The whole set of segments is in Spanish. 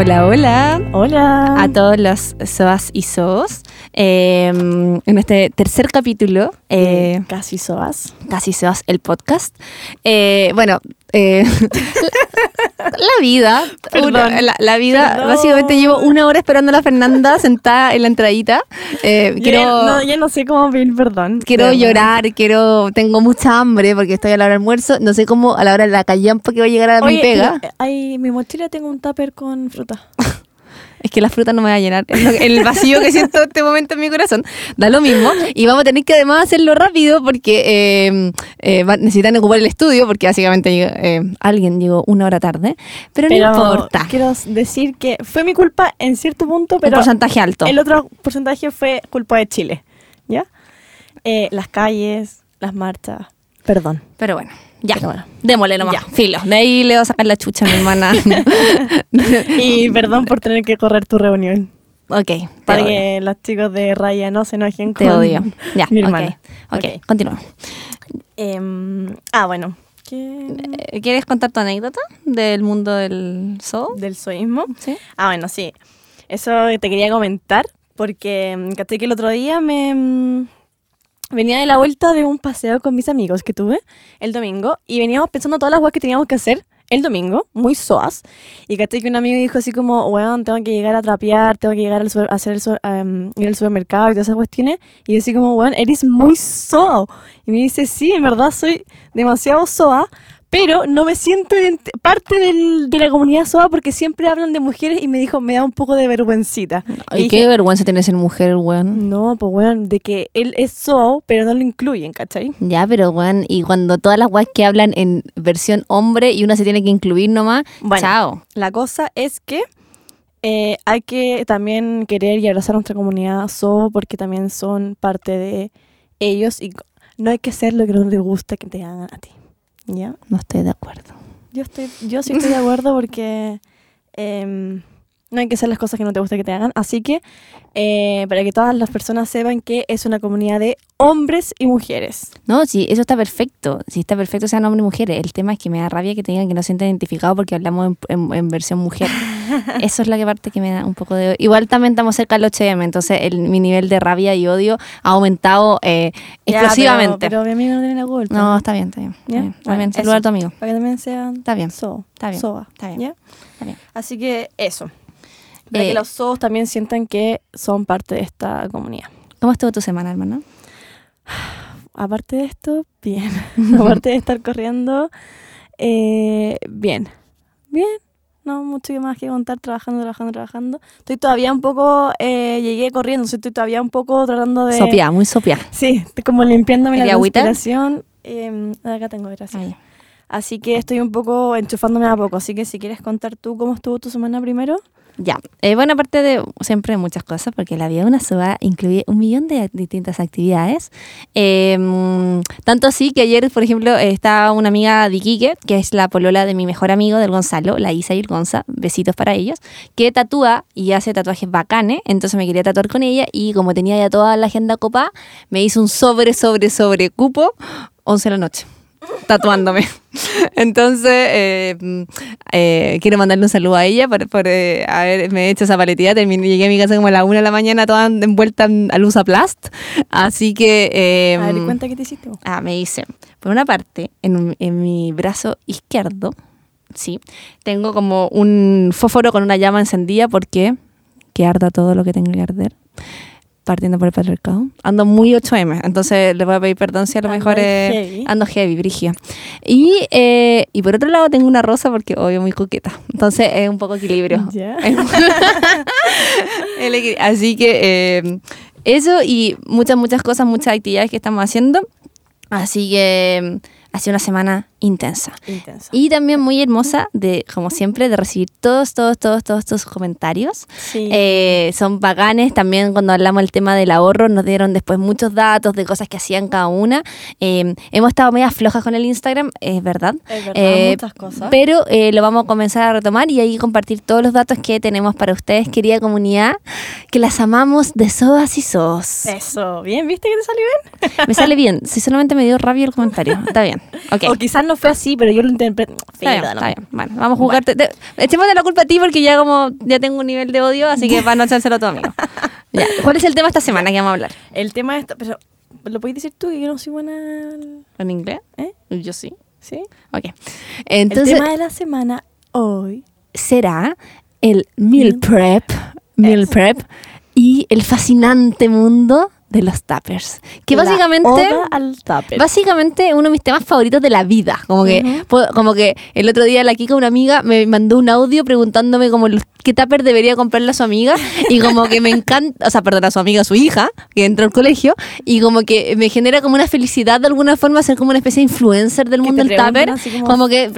Hola, hola. Hola. A todos los SOAS y SOS. Eh, en este tercer capítulo, eh, Casi soas. Casi SOAS, el podcast. Eh, bueno, eh, la, la vida. Perdón. una- la, la vida. Perdón. Básicamente llevo una hora esperando a la Fernanda sentada en la entradita. Eh, Ya, quiero. no, ya no sé cómo pedir perdón. Quiero Pero bueno. llorar, quiero, tengo mucha hambre porque estoy a la hora del almuerzo. No sé cómo a la hora de la callampa que voy a llegar a mi Oye, pega. y- Ay, mi mochila tengo un tupper con fruta. Es que la fruta no me va a llenar. El vacío que siento en este momento en mi corazón da lo mismo. Y vamos a tener que además hacerlo rápido porque eh, eh, necesitan ocupar el estudio porque básicamente eh, alguien llegó una hora tarde. Pero, Pero no importa. quiero decir que fue mi culpa en cierto punto, Un pero porcentaje alto. el otro porcentaje fue culpa de Chile. ¿Ya? Las calles, las marchas. Perdón. Pero bueno, ya. Bueno. Démosle nomás. Ya. Filo. De ahí le voy a sacar la chucha a mi hermana. Y perdón por tener que correr tu reunión. ok. te Para odio. que los chicos de Raya no se enojen Te con odio. Ya. mi hermana. Ok, Ok. continúa. Em, ah, bueno. ¿Qué? Eh, ¿Quieres contar tu anécdota del mundo del zoo? Del soísmo. Sí. Ah, bueno, sí. Eso te quería comentar porque mm, caché que el otro día me mm, venía de la vuelta de un paseo con mis amigos que tuve el domingo y veníamos pensando todas las cosas que teníamos que hacer el domingo, muy soas. Y caché que un amigo dijo así como, weón, tengo que llegar a trapear, tengo que llegar al super- a hacer el, am, ir al supermercado y todas esas cuestiones. Y yo así como, weón, eres muy soa. Y me dice, sí, en verdad soy demasiado soa, pero no me siento parte del- de la comunidad SOA porque siempre hablan de mujeres y me dijo, me da un poco de vergüencita. Ay, Y qué dije, vergüenza tener ser mujer, weón. no, pues weón, de que él es SOA, pero no lo incluyen, ¿cachai? Ya, pero weón, y cuando todas las weas que hablan en versión hombre y una se tiene que incluir nomás, Bueno. chao. La cosa es que eh, hay que también querer y abrazar a nuestra comunidad SOA porque también son parte de ellos y no hay que hacer lo que no les gusta que te hagan a ti. ¿Ya? No estoy de acuerdo. Yo estoy, yo sí estoy de acuerdo porque em, no hay que hacer las cosas que no te gusta que te hagan. Así que eh, para que todas las personas sepan que es una comunidad de hombres y mujeres. No, sí, eso está perfecto. Sí, está perfecto sean hombres y mujeres. El tema es que me da rabia que te digan que no se sienten identificados porque hablamos en, en- en versión mujer. Eso es la que parte que me da un poco de... Igual también estamos cerca del 8M, entonces el, mi nivel de rabia y odio ha aumentado eh, Ya, explosivamente. Pero, pero mi amigo no tiene la culpa. no, está bien, está bien. está ¿Ya? bien. Bueno, También, saludar a tu amigo. Para que también sean Está bien, SOA. está bien, SOA, está bien. ¿ya? Está bien. Así que eso. Para Eh, que los SOA también sientan que son parte de esta comunidad. ¿Cómo estuvo tu semana, hermana? Aparte de esto, bien. Aparte de estar corriendo, eh, bien. Bien. No mucho más que contar, trabajando, trabajando, trabajando. Estoy todavía un poco, eh, llegué corriendo, estoy todavía un poco tratando de... Sopia, muy sopia. Sí, estoy como limpiándome la transpiración. Eh, acá tengo, gracias. Ahí. Así que estoy un poco enchufándome a poco. Así que si quieres contar tú cómo estuvo tu semana primero. Ya, eh, bueno, aparte de siempre muchas cosas, porque la vida de una soba incluye un millón de distintas actividades. Eh, tanto así que ayer, por ejemplo, estaba una amiga de Iquique, que es la polola de mi mejor amigo, del Gonzalo, la Isa y el Gonza, besitos para ellos, que tatúa y hace tatuajes bacanes, entonces me quería tatuar con ella y como tenía ya toda la agenda copa, me hizo un sobre, sobre, sobre cupo, 11 de la noche tatuándome. Entonces, eh, eh, quiero mandarle un saludo a ella por, por eh, haberme hecho esa paletilla. Terminé, llegué a mi casa como a la una de la mañana, toda envuelta en Alusa Plast. Así que. eh, a ver, cuenta qué te hiciste. Ah, me hice. Por una parte, en, en mi brazo izquierdo, sí, tengo como un fósforo con una llama encendida porque que arda todo lo que tenga que arder. Partiendo por el patriarcado. Ando muy 8M, entonces le voy a pedir perdón si a lo Ando mejor es- heavy. ando heavy, brigia. Y, eh, y por otro lado tengo una rosa porque obvio muy coqueta. Entonces es un poco equilibrio. Equil- Así que eh, eso y muchas, muchas cosas, muchas actividades que estamos haciendo. Así que eh, ha sido una semana intensa. Intenso. Y también muy hermosa, de como siempre, de recibir todos, todos, todos, todos tus comentarios. Sí. Eh, son bacanes. También cuando hablamos del tema del ahorro, nos dieron después muchos datos de cosas que hacían cada una. Eh, hemos estado medio flojas con el Instagram, es verdad. es verdad, eh, muchas cosas. Pero eh, lo vamos a comenzar a retomar y ahí compartir todos los datos que tenemos para ustedes, querida comunidad, que las amamos de soas y sos. Eso, bien, ¿viste que te salió bien? Me sale bien, si solamente me dio rabia el comentario. Está bien. Ok. O quizás no fue así, pero yo lo interpreté. Está bien, está bien. Bueno, vamos a jugar. Te- te- Echémosle la culpa a ti porque ya como ya tengo un nivel de odio, así que para no echárselo a tu amigo. Ya. ¿Cuál es el tema esta semana que vamos a hablar? El tema de esto, pero ¿lo podéis decir tú que yo no soy buena? al- ¿En inglés? ¿Eh? Yo sí. ¿Sí? Ok. el Entonces, tema de la semana hoy. será el meal Meal prep, meal prep y el fascinante mundo de los tuppers. Que la básicamente... oda al tupper. Básicamente uno de mis temas favoritos de la vida. Como que, como que el otro día la Kika, una amiga, me mandó un audio preguntándome como los- qué tupper debería comprarle a su amiga. Y como que me encanta, o sea, perdón, a su amiga, a su hija, que entró al colegio. Y como que me genera como una felicidad de alguna forma ser como una especie de influencer del Que mundo del tupper. así Como, que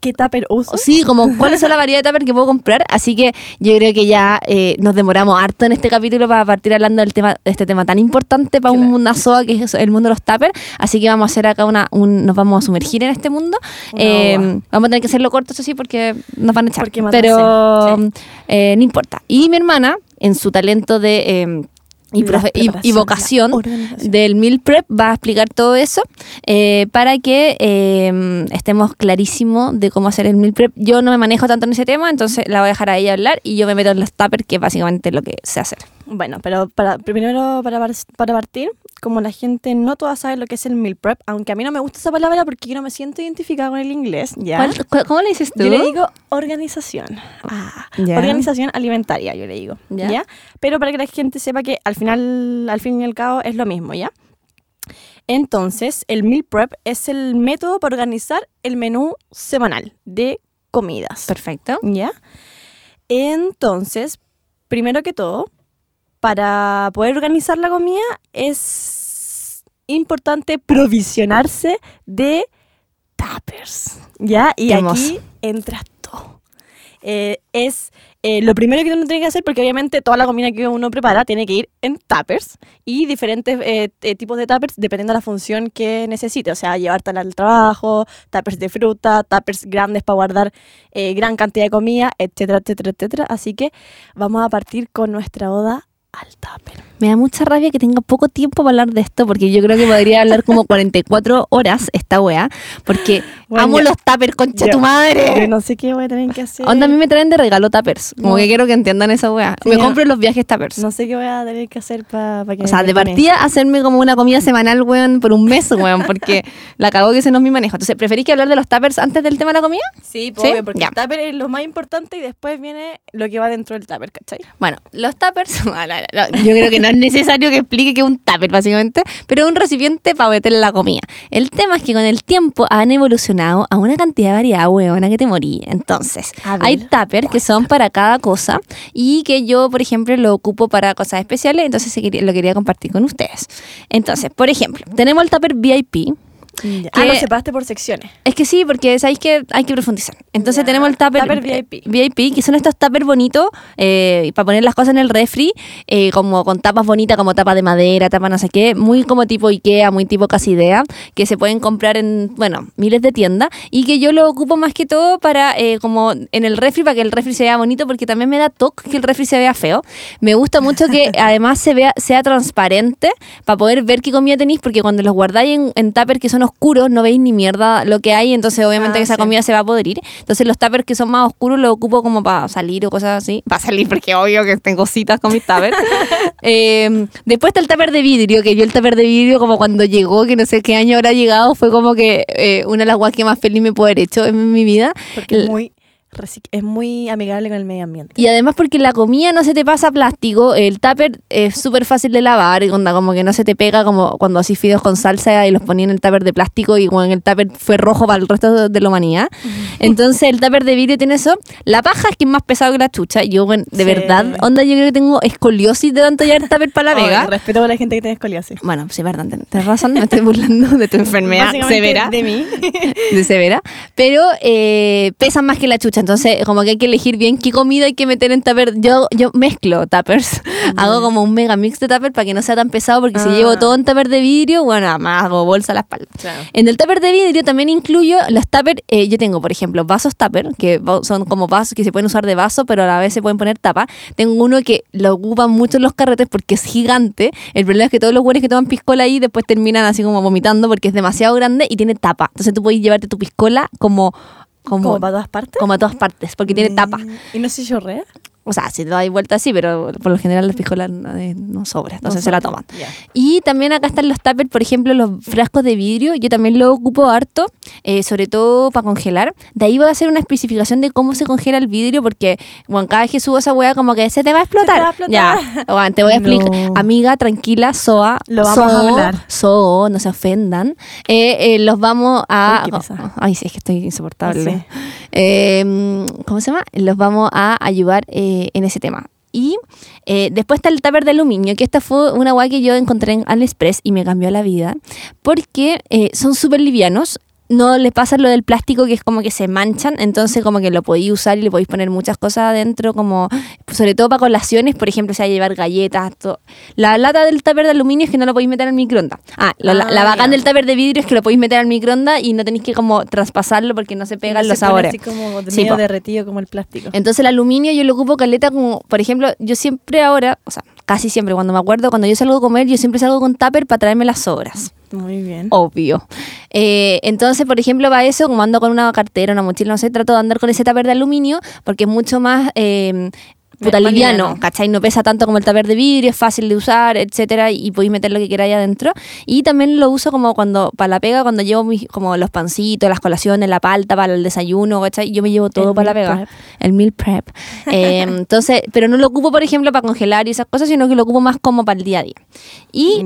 ¿qué tupper uso? Sí, como cuáles son la variedad de tupper que puedo comprar. Así que yo creo que ya eh, nos demoramos harto en este capítulo para partir hablando del tema, de este tema tan importante para Claro. una SOA que es el mundo de los tuppers. Así que vamos a hacer acá una, un- nos vamos a sumergir en este mundo. Eh, vamos a tener que hacerlo corto, eso sí, porque nos van a echar. Porque Pero eh, no importa. Y mi hermana, en su talento de eh, y, profe- y- vocación del meal prep va a explicar todo eso eh, para que eh, estemos clarísimos de cómo hacer el meal prep. Yo no me manejo tanto en ese tema, entonces la voy a dejar a ella hablar y yo me meto en los tuppers, que es básicamente lo que sé hacer. Bueno, pero para, primero para, par- para partir, como la gente no toda sabe lo que es el meal prep, aunque a mí no me gusta esa palabra porque yo no me siento identificada con el inglés, ¿ya? ¿Cuál- cu- ¿Cómo le dices tú? Yo le digo organización. Ah. Organización alimentaria, yo le digo. ¿ya? Pero para que la gente sepa que al final, al fin y al cabo, es lo mismo, ¿ya? Entonces, el meal prep es el método para organizar el menú semanal de comidas. Perfecto. ¿Ya? Entonces, primero que todo, para poder organizar la comida es importante provisionarse de tuppers. ¿Ya? Y Qué aquí hermoso. entra todo. Eh, es eh, lo primero que uno tiene que hacer, porque obviamente toda la comida que uno prepara tiene que ir en tuppers y diferentes eh, eh, tipos de tuppers dependiendo de la función que necesite. O sea, llevártela al trabajo, tuppers de fruta, tuppers grandes para guardar eh, gran cantidad de comida, etcétera, etcétera, etcétera. Así que vamos a partir con nuestra oda al tupper. Me da mucha rabia que tenga poco tiempo para hablar de esto, porque yo creo que podría hablar como 44 horas esta wea, porque Bueno, amo los tuppers, concha tu Yo madre. no sé qué voy a tener que hacer. Onda, a mí me traen de regalo tuppers, como No. que quiero que entiendan esa wea. Sí, me no. compro los viajes tuppers. No sé qué voy a tener que hacer para que O sea, de partida hacerme como una comida semanal, weón, por un mes, weón, porque la cagó que ese no es mi manejo. Entonces, ¿preferís que hablar de los tuppers antes del tema de la comida? Sí, ¿Sí? obvio, porque Ya. el tupper es lo más importante y después viene lo que va dentro del tupper, ¿cachai? Bueno, los tuppers, yo creo que no es necesario que explique que es un tupper, básicamente, pero es un recipiente para meterle la comida. El tema es que con el tiempo han evolucionado a una cantidad de variedad, weona, que te morí. Entonces, ver, hay tuppers que son para cada cosa y que yo, por ejemplo, lo ocupo para cosas especiales, entonces lo quería compartir con ustedes. Entonces, por ejemplo, tenemos el tupper VIP, Ah, que- lo separaste por secciones. es que sí, porque sabéis que hay que profundizar. Entonces Ya. tenemos el tupper, Tupper eh, VIP. VIP, que son estos tuppers bonitos eh, para poner las cosas en el refri, eh, como con tapas bonitas, como tapa de madera, tapa no sé qué, muy como tipo Ikea, muy tipo Casidea, que se pueden comprar en, bueno, miles de tiendas y que yo lo ocupo más que todo para, eh, como en el refri, para que el refri se vea bonito, porque también me da toque que el refri se vea feo. Me gusta mucho que además se vea, sea transparente para poder ver qué comida tenéis, porque cuando los guardáis en, en tuppers que son oscuros, no veis ni mierda lo que hay, entonces obviamente Ah, que esa sí. comida se va a podrir. Entonces los tuppers que son más oscuros los ocupo como para salir o cosas así. Para salir, porque obvio que tengo citas con mis tuppers. Eh, después está el tupper de vidrio, que yo el tupper de vidrio como cuando llegó, que no sé qué año habrá llegado, fue como que eh, una de las guas que más feliz me puedo haber hecho en mi vida. Porque es muy, es muy amigable con el medio ambiente. Y además porque la comida no se te pasa plástico, el tupper es súper fácil de lavar, y onda, como que no se te pega como cuando así fideos con salsa y los ponía en el tupper de plástico y bueno, el tupper fue rojo para el resto de, la humanidad. Entonces el tupper de vidrio tiene eso. La paja es que es más pesado que la chucha. Yo, bueno, de Sí. verdad, onda, yo creo que tengo escoliosis de tanto llevar tupper para la vega. respeto a la gente que tiene escoliosis. Bueno, sí, verdad, tienes razón, me estoy burlando de tu enfermedad severa De mí. de severa, pero eh, pesan más que la chucha. Entonces, como que hay que elegir bien qué comida hay que meter en tupper. Yo, yo mezclo tuppers. hago como un mega mix de tupper para que no sea tan pesado, porque si Ah. llevo todo en tupper de vidrio, bueno, además hago bolsa a la espalda. Claro. En el tupper de vidrio también incluyo los tupper. eh, yo tengo, por ejemplo, vasos tupper, que son como vasos que se pueden usar de vaso, pero a la vez se pueden poner tapa. Tengo uno que lo ocupan mucho en los carretes porque es gigante. El problema es que todos los güeyes que toman piscola ahí después terminan así como vomitando porque es demasiado grande y tiene tapa. Entonces tú puedes llevarte tu piscola como. Como, ¿Como para todas partes? como a todas partes, porque tiene tapa. ¿Y no se chorrea? O sea, si te das vuelta así, pero por lo general las piscolas no, eh, no sobran, entonces No se la toman. Ya. Y también acá están los tuppers, por ejemplo, los frascos de vidrio. Yo también lo ocupo harto, eh, sobre todo para congelar. De ahí voy a hacer una especificación de cómo se congela el vidrio, porque bueno, cada vez que subo esa hueá, como que se te va a explotar. va a explotar. Ya, bueno, te voy a explicar. No. Amiga, tranquila, Soa. Lo vamos a Zoo, hablar. Zoo, no se ofendan. Eh, eh, los vamos a. Uy, qué pesada. Ay, sí, es que estoy insoportable. Sí. Eh, ¿Cómo se llama? Los vamos a ayudar eh, en ese tema. Y eh, después está el tupper de aluminio, que esta fue una guay que yo encontré en AliExpress y me cambió la vida, porque eh, son súper livianos. No les pasa lo del plástico que es como que se manchan, entonces como que lo podéis usar y le podéis poner muchas cosas adentro, como sobre todo para colaciones, por ejemplo, hay llevar galletas. to- La lata del tupper de aluminio es que no lo podéis meter el microondas. Ah, la, la- Ah, la bacán ya. del tupper de vidrio es que lo podéis meter al microondas y no tenéis que como traspasarlo porque no se pegan los se sabores. Así como de Sí, derretido como el plástico. Entonces el aluminio yo lo ocupo caleta como, por ejemplo, yo siempre ahora, o sea, casi siempre cuando me acuerdo, cuando yo salgo a comer, yo siempre salgo con tupper para traerme las sobras. Muy bien. Obvio. Eh, entonces, por ejemplo, para eso, como ando con una cartera, una mochila, no sé, trato de andar con ese tupper de aluminio porque es mucho más eh, puta liviano. ¿cachai? No pesa tanto como el tupper de vidrio, es fácil de usar, etcétera, y podéis meter lo que queráis adentro. Y también lo uso como cuando, para la pega, cuando llevo mis, como los pancitos, las colaciones, la palta para el desayuno, ¿cachai? Yo me llevo todo El para la pega. prep. El meal prep. Eh, entonces, pero no lo ocupo, por ejemplo, para congelar y esas cosas, sino que lo ocupo más como para el día a día. Y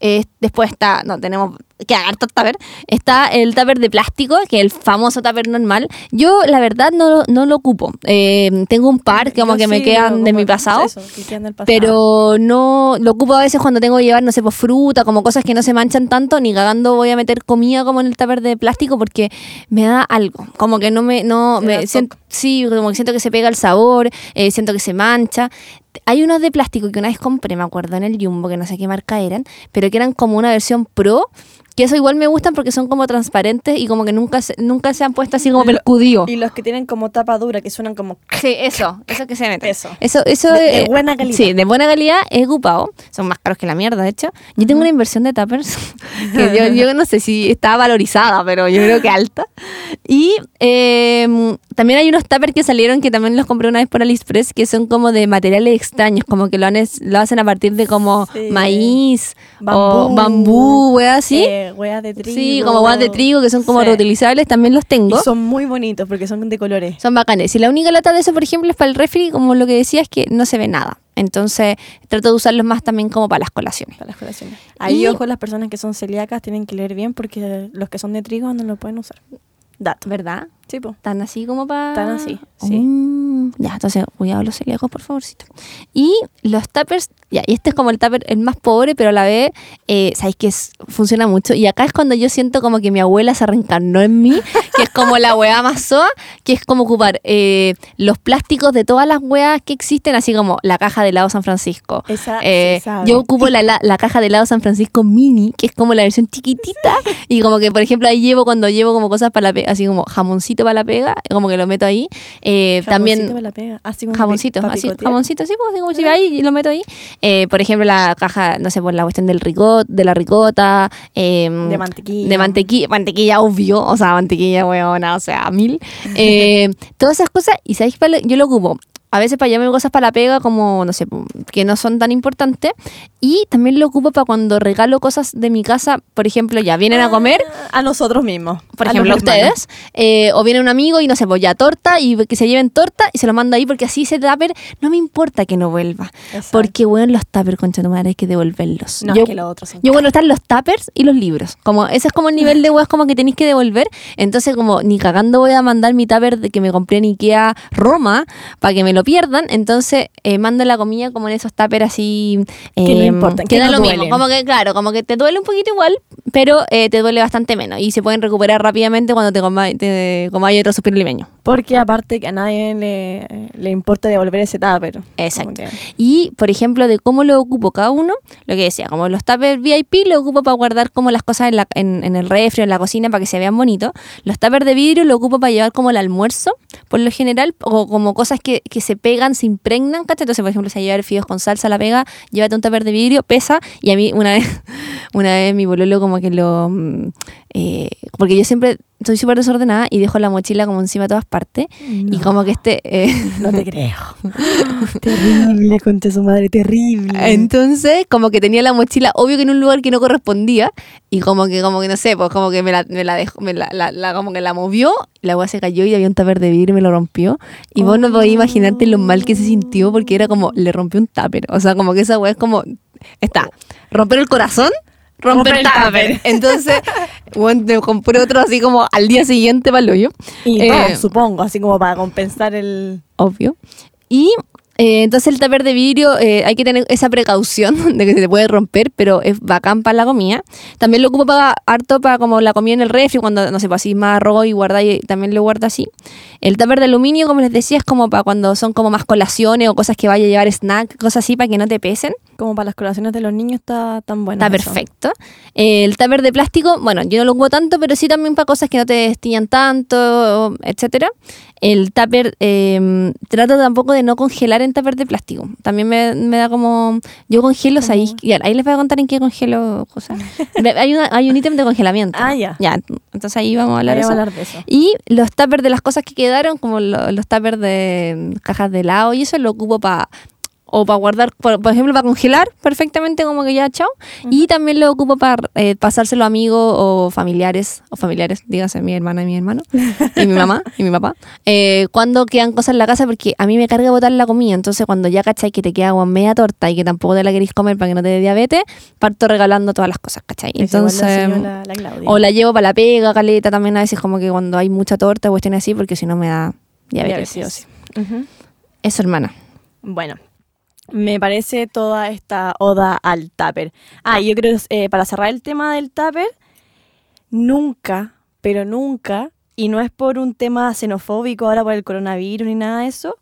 eh, después está, no, tenemos que harto tupper. Está el tupper de plástico, que es el famoso tupper normal. Yo, la verdad, no, no lo ocupo. Eh, tengo un par que como Yo que me quedan de mi pasado. Eso, que quedan del pasado. Pero no lo ocupo a veces cuando tengo que llevar, no sé, pues fruta, como cosas que no se manchan tanto, ni cagando voy a meter comida como en el tupper de plástico porque me da algo. Como que no me, no, me siento, sí, como que siento que se pega el sabor, eh, siento que se mancha. Hay unos de plástico que una vez compré, me acuerdo, en el Jumbo, que no sé qué marca eran, pero que eran como una versión pro, que eso igual me gustan porque son como transparentes y como que nunca se, nunca se han puesto así como percudido. Y los que tienen como tapa dura, que suenan como... Sí, eso, eso que se mete. Eso. Eso, eso De- de buena calidad. Sí, de buena calidad he ocupado. Son más caros que la mierda, de hecho. Yo tengo una inversión de tuppers que yo, yo no sé si está valorizada, pero yo creo que alta. Y eh, también hay unos tuppers que salieron que también los compré una vez por AliExpress que son como de materiales extraños, como que lo, han es- lo hacen a partir de como Sí. maíz o Bambú. bambú, wea así. Eh, hueas de trigo. sí, como guas de trigo que son como Sí. reutilizables, también los Y tengo. son muy bonitos porque son de colores. Son bacanes. Y la única lata de eso, por ejemplo, es para el refri, como lo que decía, es que no se ve nada. Entonces, trato de usarlos más también como para las colaciones. Para las colaciones. Ahí, Y- ojo, las personas que son celíacas tienen que leer bien porque los que son de trigo no lo pueden usar. Dato. ¿Verdad? Sí, po. Tan así como para... Tan así, sí. Mm, ya, entonces, cuidado los celíacos, por favorcito. Y los tuppers, ya, y este es como el tupper el más pobre, pero a la vez, eh, sabéis que es- funciona mucho. Y acá es cuando yo siento como que mi abuela se reencarnó en mí, que es como la weá más soa, que es como ocupar eh, los plásticos de todas las weas que existen, así como la caja de helado San Francisco. Esa Eh, yo ocupo la, la, la caja de helado San Francisco mini, que es como la versión chiquitita. y como que, por ejemplo, ahí llevo cuando llevo como cosas para la así como jamoncito para la pega, como que lo meto ahí. Eh, Jamoncito también para la pega. Así como jamoncito, pa' así, picotear. jamoncito, así, pues, como si va ahí y lo meto ahí. Eh, por ejemplo, la caja, no sé, por la cuestión del ricot, de la ricota. eh, De mantequilla. De mantequilla, mantequilla obvio, o sea, mantequilla huevona, o sea, mil. Eh, todas esas cosas, y sabéis, yo lo ocupo. A veces para llevarme cosas para la pega, como, no sé, que no son tan importantes. Y también lo ocupo para cuando regalo cosas de mi casa, por ejemplo, ya vienen a comer, A nosotros mismos. por a ejemplo, ustedes, eh, o viene un amigo y no sé, pues ya torta y que se lleven torta y se lo mando ahí porque así ese tupper no me importa que no vuelva. Exacto. Porque, bueno, los tuppers, concha tu madre, hay que devolverlos. No, yo, es que los otros son yo, bueno, están los tuppers y los libros. Como, ese es como el nivel de weas como que tenéis que devolver. Entonces, como ni cagando voy a mandar mi tupper de que me compré en Ikea Roma para que me lo pierdan, entonces eh, mando la comida como en esos tuppers así. Que no eh, importan, que da lo mismo. Como que, claro, como que te duele un poquito igual, pero eh, te duele bastante menos. Y se pueden recuperar rápidamente cuando te comáis te comáis otro suspiro limeño. Porque aparte que a nadie le, le importa devolver ese tupper. Exacto. Y, por ejemplo, de cómo lo ocupo cada uno, lo que decía, como los tuppers VIP lo ocupo para guardar como las cosas en, el refri, en la cocina, para que se vean bonitos. Los tuppers de vidrio lo ocupo para llevar como el almuerzo, por lo general, o como cosas que, que se pegan, se impregnan, ¿cachai? Entonces, por ejemplo, si llevar fideos con salsa, la pega, llévate un tupper de vidrio, pesa, y a mí una vez, una vez mi bololo como que lo... mm, eh, porque yo siempre soy súper desordenada y dejo la mochila como encima de todas partes, y No. como que este... eh, No te creo. terrible, conté su madre, terrible. Entonces, como que tenía la mochila, obvio que en un lugar que no correspondía, y como que, como que no sé, pues como que me la, me la dejó, me la, la- la- como que la movió, la agua se cayó y había un tupper de vidrio y me lo rompió. Y vos no podías imaginarte lo mal que se sintió porque era como, le rompió un tupper. O sea, como que esa weá es como, está, romper el corazón, romper, Romper el tupper. Entonces, bueno, me compré otro así como al día siguiente para el hoyo. Y Eh, no, supongo, así como para compensar el... obvio. Y eh, entonces el tupper de vidrio eh, hay que tener esa precaución de que se te puede romper, pero es bacán para la comida. También lo ocupo para harto para como la comida en el refri, cuando, no sé, pues así más arroz y guardáis, también lo guardo así. El tupper de aluminio, como les decía, es como para cuando son como más colaciones o cosas que vaya a llevar snack, cosas así para que no te pesen. Como para las colaciones de los niños está tan bueno. Está perfecto. El tupper de plástico, bueno, yo no lo ocupo tanto, pero sí también para cosas que no te destillan tanto, etcétera. El tupper, eh, trato tampoco de no congelar en tupper de plástico. También me, me da como... Yo congelo, Como- ahí, ahí les voy a contar en qué congelo cosas. Hay, una- hay un ítem de congelamiento. Ah, ya. Ya, entonces ahí vamos a hablar eso. hablar de eso. Y los tuppers de las cosas que quedaron, como lo- los tuppers de mm, cajas de helado y eso, lo ocupo para o para guardar, por, por ejemplo, para congelar perfectamente como que ya chao. Y también lo ocupo para eh, pasárselo a amigos o familiares, o familiares, dígase mi hermana y mi hermano, y mi mamá y mi papá, eh, cuando quedan cosas en la casa, porque a mí me carga botar la comida, entonces cuando ya cachai que te queda como media torta y que tampoco te la queréis comer para que no te dé diabetes, parto regalando todas las cosas, ¿cachai? Entonces... la, la. O la llevo para la pega, caleta, también a veces como que cuando hay mucha torta, cuestiones así, porque si no me da diabetes. Diabetes. sí o sí. Eso, hermana. Bueno, me parece toda esta oda al tupper. Ah, yo creo, eh, para cerrar el tema del tupper, nunca, pero nunca, y no es por un tema xenofóbico ahora por el coronavirus ni nada de eso,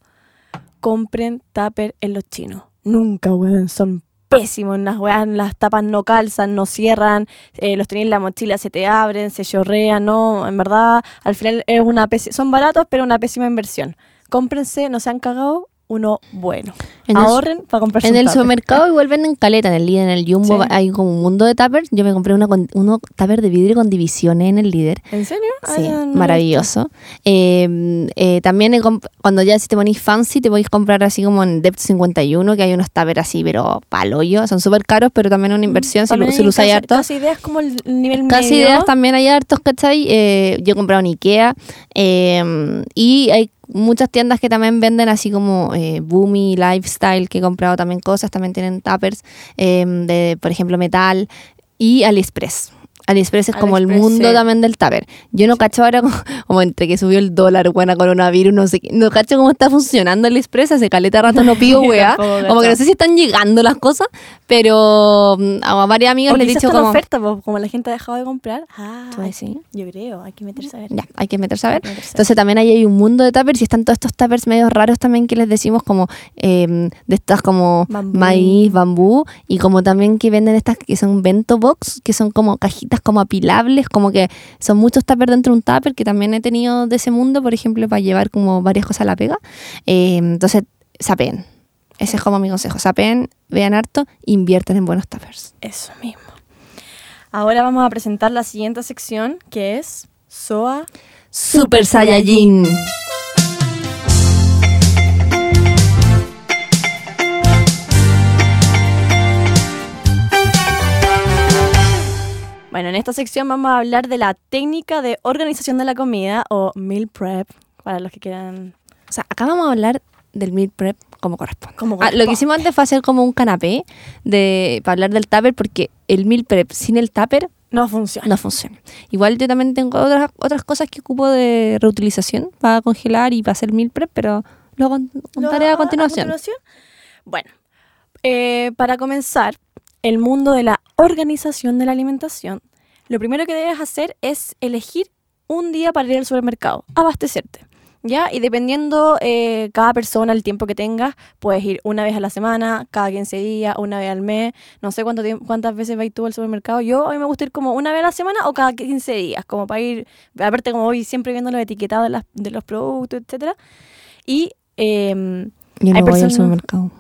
compren tupper en los chinos. Nunca, weón, son pésimos. Las weas, las tapas no calzan, no cierran, eh, los tenés en la mochila, se te abren, se chorrean, no, en verdad, al final es una son baratos, pero una pésima inversión. Cómprense, no se han cagado, uno bueno. En el- Ahorren para comprarse En un el tupper. supermercado igual venden caleta, en el líder, en el Jumbo Sí. hay como un mundo de tuppers. Yo me compré una con, uno tupper de vidrio con divisiones en el líder. ¿En serio? Ah, Sí, no maravilloso. Eh, eh, también cuando ya si te ponís fancy, te podéis comprar así como en Depth 51, que hay unos tuppers así, pero paloyo. Son súper caros, pero también una inversión si lo, También si lo hay usáis harto. Casi ideas como el nivel Casi medio. ideas también hay hartos, ¿cachai? Eh, yo he comprado en Ikea eh, y hay muchas tiendas que también venden así como eh, Lifestyle, que he comprado también cosas, también tienen tuppers eh, de, por ejemplo, metal y AliExpress. AliExpress es como el mundo sí. también del tupper. Yo no cacho ahora como, como entre que subió el dólar, buena coronavirus, no sé qué, no cacho cómo está funcionando AliExpress, hace caleta rato no pido weá. Como que no sé si están llegando las cosas, pero mm, a varias amigas O les he dicho como... oferta, como la gente ha dejado de comprar. Ah, Tú decís. yo creo, hay que meterse a ver. Ya, hay que meterse a ver. A. Entonces también ahí hay un mundo de tuppers y están todos estos tuppers medio raros también que les decimos como eh, de estas como Bambú. maíz, bambú y como también que venden estas que son bento box, que son como cajitas como apilables, como que son muchos tuppers dentro de un tupper que también he tenido de ese mundo, por ejemplo, para llevar como varias cosas a la pega. Eh, entonces, sapen. Ese es como mi consejo. Sapen, vean harto, inviertan en buenos tuppers. Eso mismo. Ahora vamos a presentar la siguiente sección que es SOA. Super Saiyajin. Bueno, en esta sección vamos a hablar de la técnica de organización de la comida o meal prep, para los que quieran. O sea, acá vamos a hablar del meal prep como corresponde. Como Ah, lo que corresponde. hicimos antes fue hacer como un canapé de, para hablar del tupper, porque el meal prep sin el tupper No funciona. no funciona. Igual yo también tengo otras, otras cosas que ocupo de reutilización para congelar y para hacer meal prep, pero lo con- ¿Lo- contaré a continuación. Bueno, eh, para comenzar, el mundo de la organización de la alimentación, lo primero que debes hacer es elegir un día para ir al supermercado, abastecerte. ¿Ya? Y dependiendo eh, cada persona, el tiempo que tengas, puedes ir una vez a la semana, cada 15 días, una vez al mes. No sé cuánto tiempo, cuántas veces vas tú al supermercado. Yo a mí me gusta ir como una vez a la semana o cada 15 días, como para ir, aparte como voy siempre viendo los etiquetados de, las- de los productos, etcétera. Y em, Yo no Hay voy al personas- supermercado.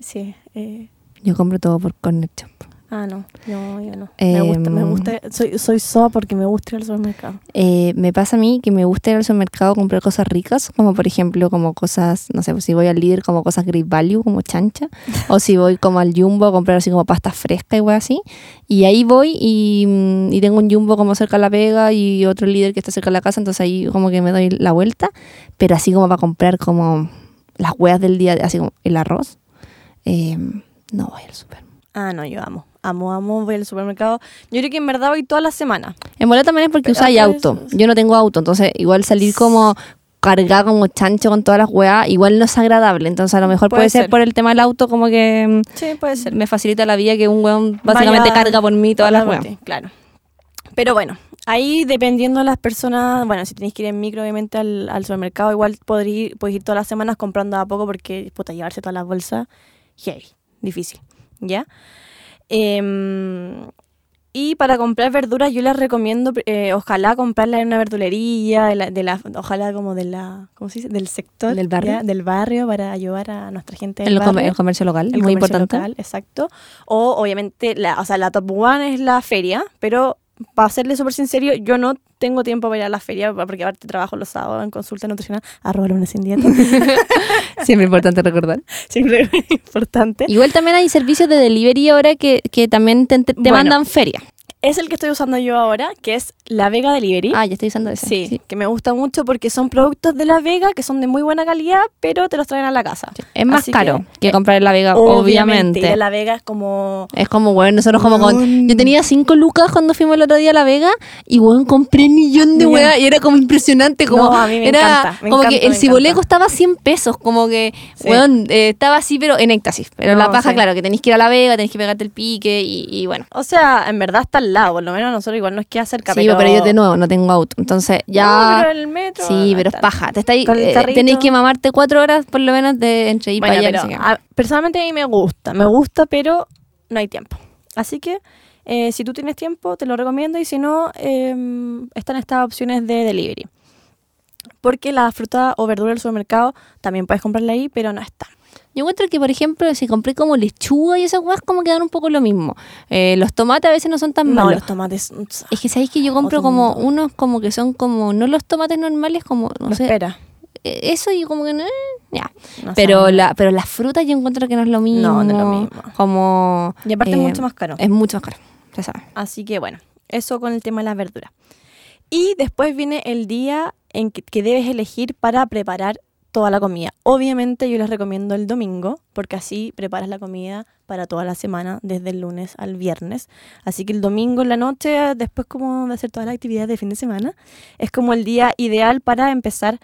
sí, eh, Yo compro todo por Corner Shop. Ah, no, no, yo no. me gusta, me Em, gusta, soy, soy soa porque me gusta ir al supermercado. Eh, me pasa a mí que me gusta ir al supermercado a comprar cosas ricas, como por ejemplo, como cosas, no sé, pues si voy al líder, como cosas great value, como chancha, o si voy como al jumbo a comprar así como pasta fresca y wey así. Y ahí voy y, mm, y tengo un jumbo como cerca de la pega y otro líder que está cerca de la casa, entonces ahí como que me doy la vuelta, pero así como para comprar como las hueas del día, así como el arroz, eh, no voy al super. Ah, no, yo amo. Amo, amo, voy al supermercado. Yo creo que en verdad voy toda la semana. En bola también es porque usáis auto. Yo no tengo auto, entonces igual salir como cargada como chancho con todas las weas, igual no es agradable. Entonces a lo mejor puede, Puede ser. ser. por el tema del auto como que Sí, puede mm, ser. me facilita la vida que un weón básicamente Vaya- carga por mí todas las weas. Claro. Pero bueno, ahí dependiendo de las personas, bueno, si tenéis que ir en micro, obviamente, al, al supermercado, igual podréis ir, podéis ir todas las semanas comprando a poco porque, puta, llevarse todas las bolsas, heavy, difícil, ¿ya? Em, y para comprar verduras yo les recomiendo, eh, ojalá comprarlas en una verdulería, de la, de la- ojalá como de la, ¿cómo se dice? Del sector. Del barrio. ¿ya? Del barrio para ayudar a nuestra gente del El, barrio el comercio local, el muy comercio importante. local, exacto. O obviamente, la, o sea, la top one es la feria, pero para serle súper sincero, yo no tengo tiempo para ir a la feria porque aparte trabajo los sábados en consulta nutricional, arroba lunes sin dieta, Siempre importante recordar. siempre importante. Igual también hay servicios de delivery ahora que, que también te, te Bueno. mandan feria. Es el que estoy usando yo ahora, que es La Vega Delivery. Ah, ya estoy usando ese. Sí, que me gusta mucho porque son productos de La Vega que son de muy buena calidad, pero te los traen a la casa. Es más Así caro que, comprar en La Vega, obviamente. La Vega es como... Es como, bueno, nosotros como con... Yo tenía cinco lucas cuando fuimos el otro día a La Vega y, bueno, compré un millón de weas y era como impresionante, como... No, a mí me era encanta, me como encanta, que el me ciboleco encanta. estaba a 100 pesos, como que, Sí. weón, eh, estaba así, pero en éxtasis. Pero No, la paja, claro, que tenéis que ir a La Vega, tenéis que pegarte el pique y, y bueno. O sea, en verdad está al lado, por lo menos nosotros igual nos queda cerca, Sí, pero... yo de nuevo no tengo auto, entonces ya... No, pero el metro... Sí, pero es paja. Te estáis, eh, tenéis que mamarte cuatro horas por lo menos de entre Bueno, para allá. pero no sé qué. a- personalmente a mí me gusta, me gusta, pero no hay tiempo. Así que eh, si tú tienes tiempo, te lo recomiendo y si no, eh, están estas opciones de delivery. Porque la fruta o verdura del supermercado también puedes comprarla ahí, pero no está. Yo encuentro que, por ejemplo, si compré como lechuga y esas weas, como que dan un poco lo mismo. Eh, los tomates a veces no son tan No, malos. los tomates. mm, Es que sabéis que yo compro Otro como mundo. unos como que son como, no los tomates normales, como, no sé, espera. eh, eso y como que no, eh, ya. no Pero, sabe. la, pero las frutas yo encuentro que no es lo mismo. No, no es lo mismo. Como... Y aparte eh, es mucho más caro. Es mucho más caro, se sabe. Así que bueno, eso con el tema de las verduras. Y después viene el día en que, que debes elegir para preparar toda la comida. Obviamente yo les recomiendo el domingo, porque así preparas la comida para toda la semana, desde el lunes al viernes. Así que el domingo en la noche, después como de hacer todas las actividades de fin de semana, es como el día ideal para empezar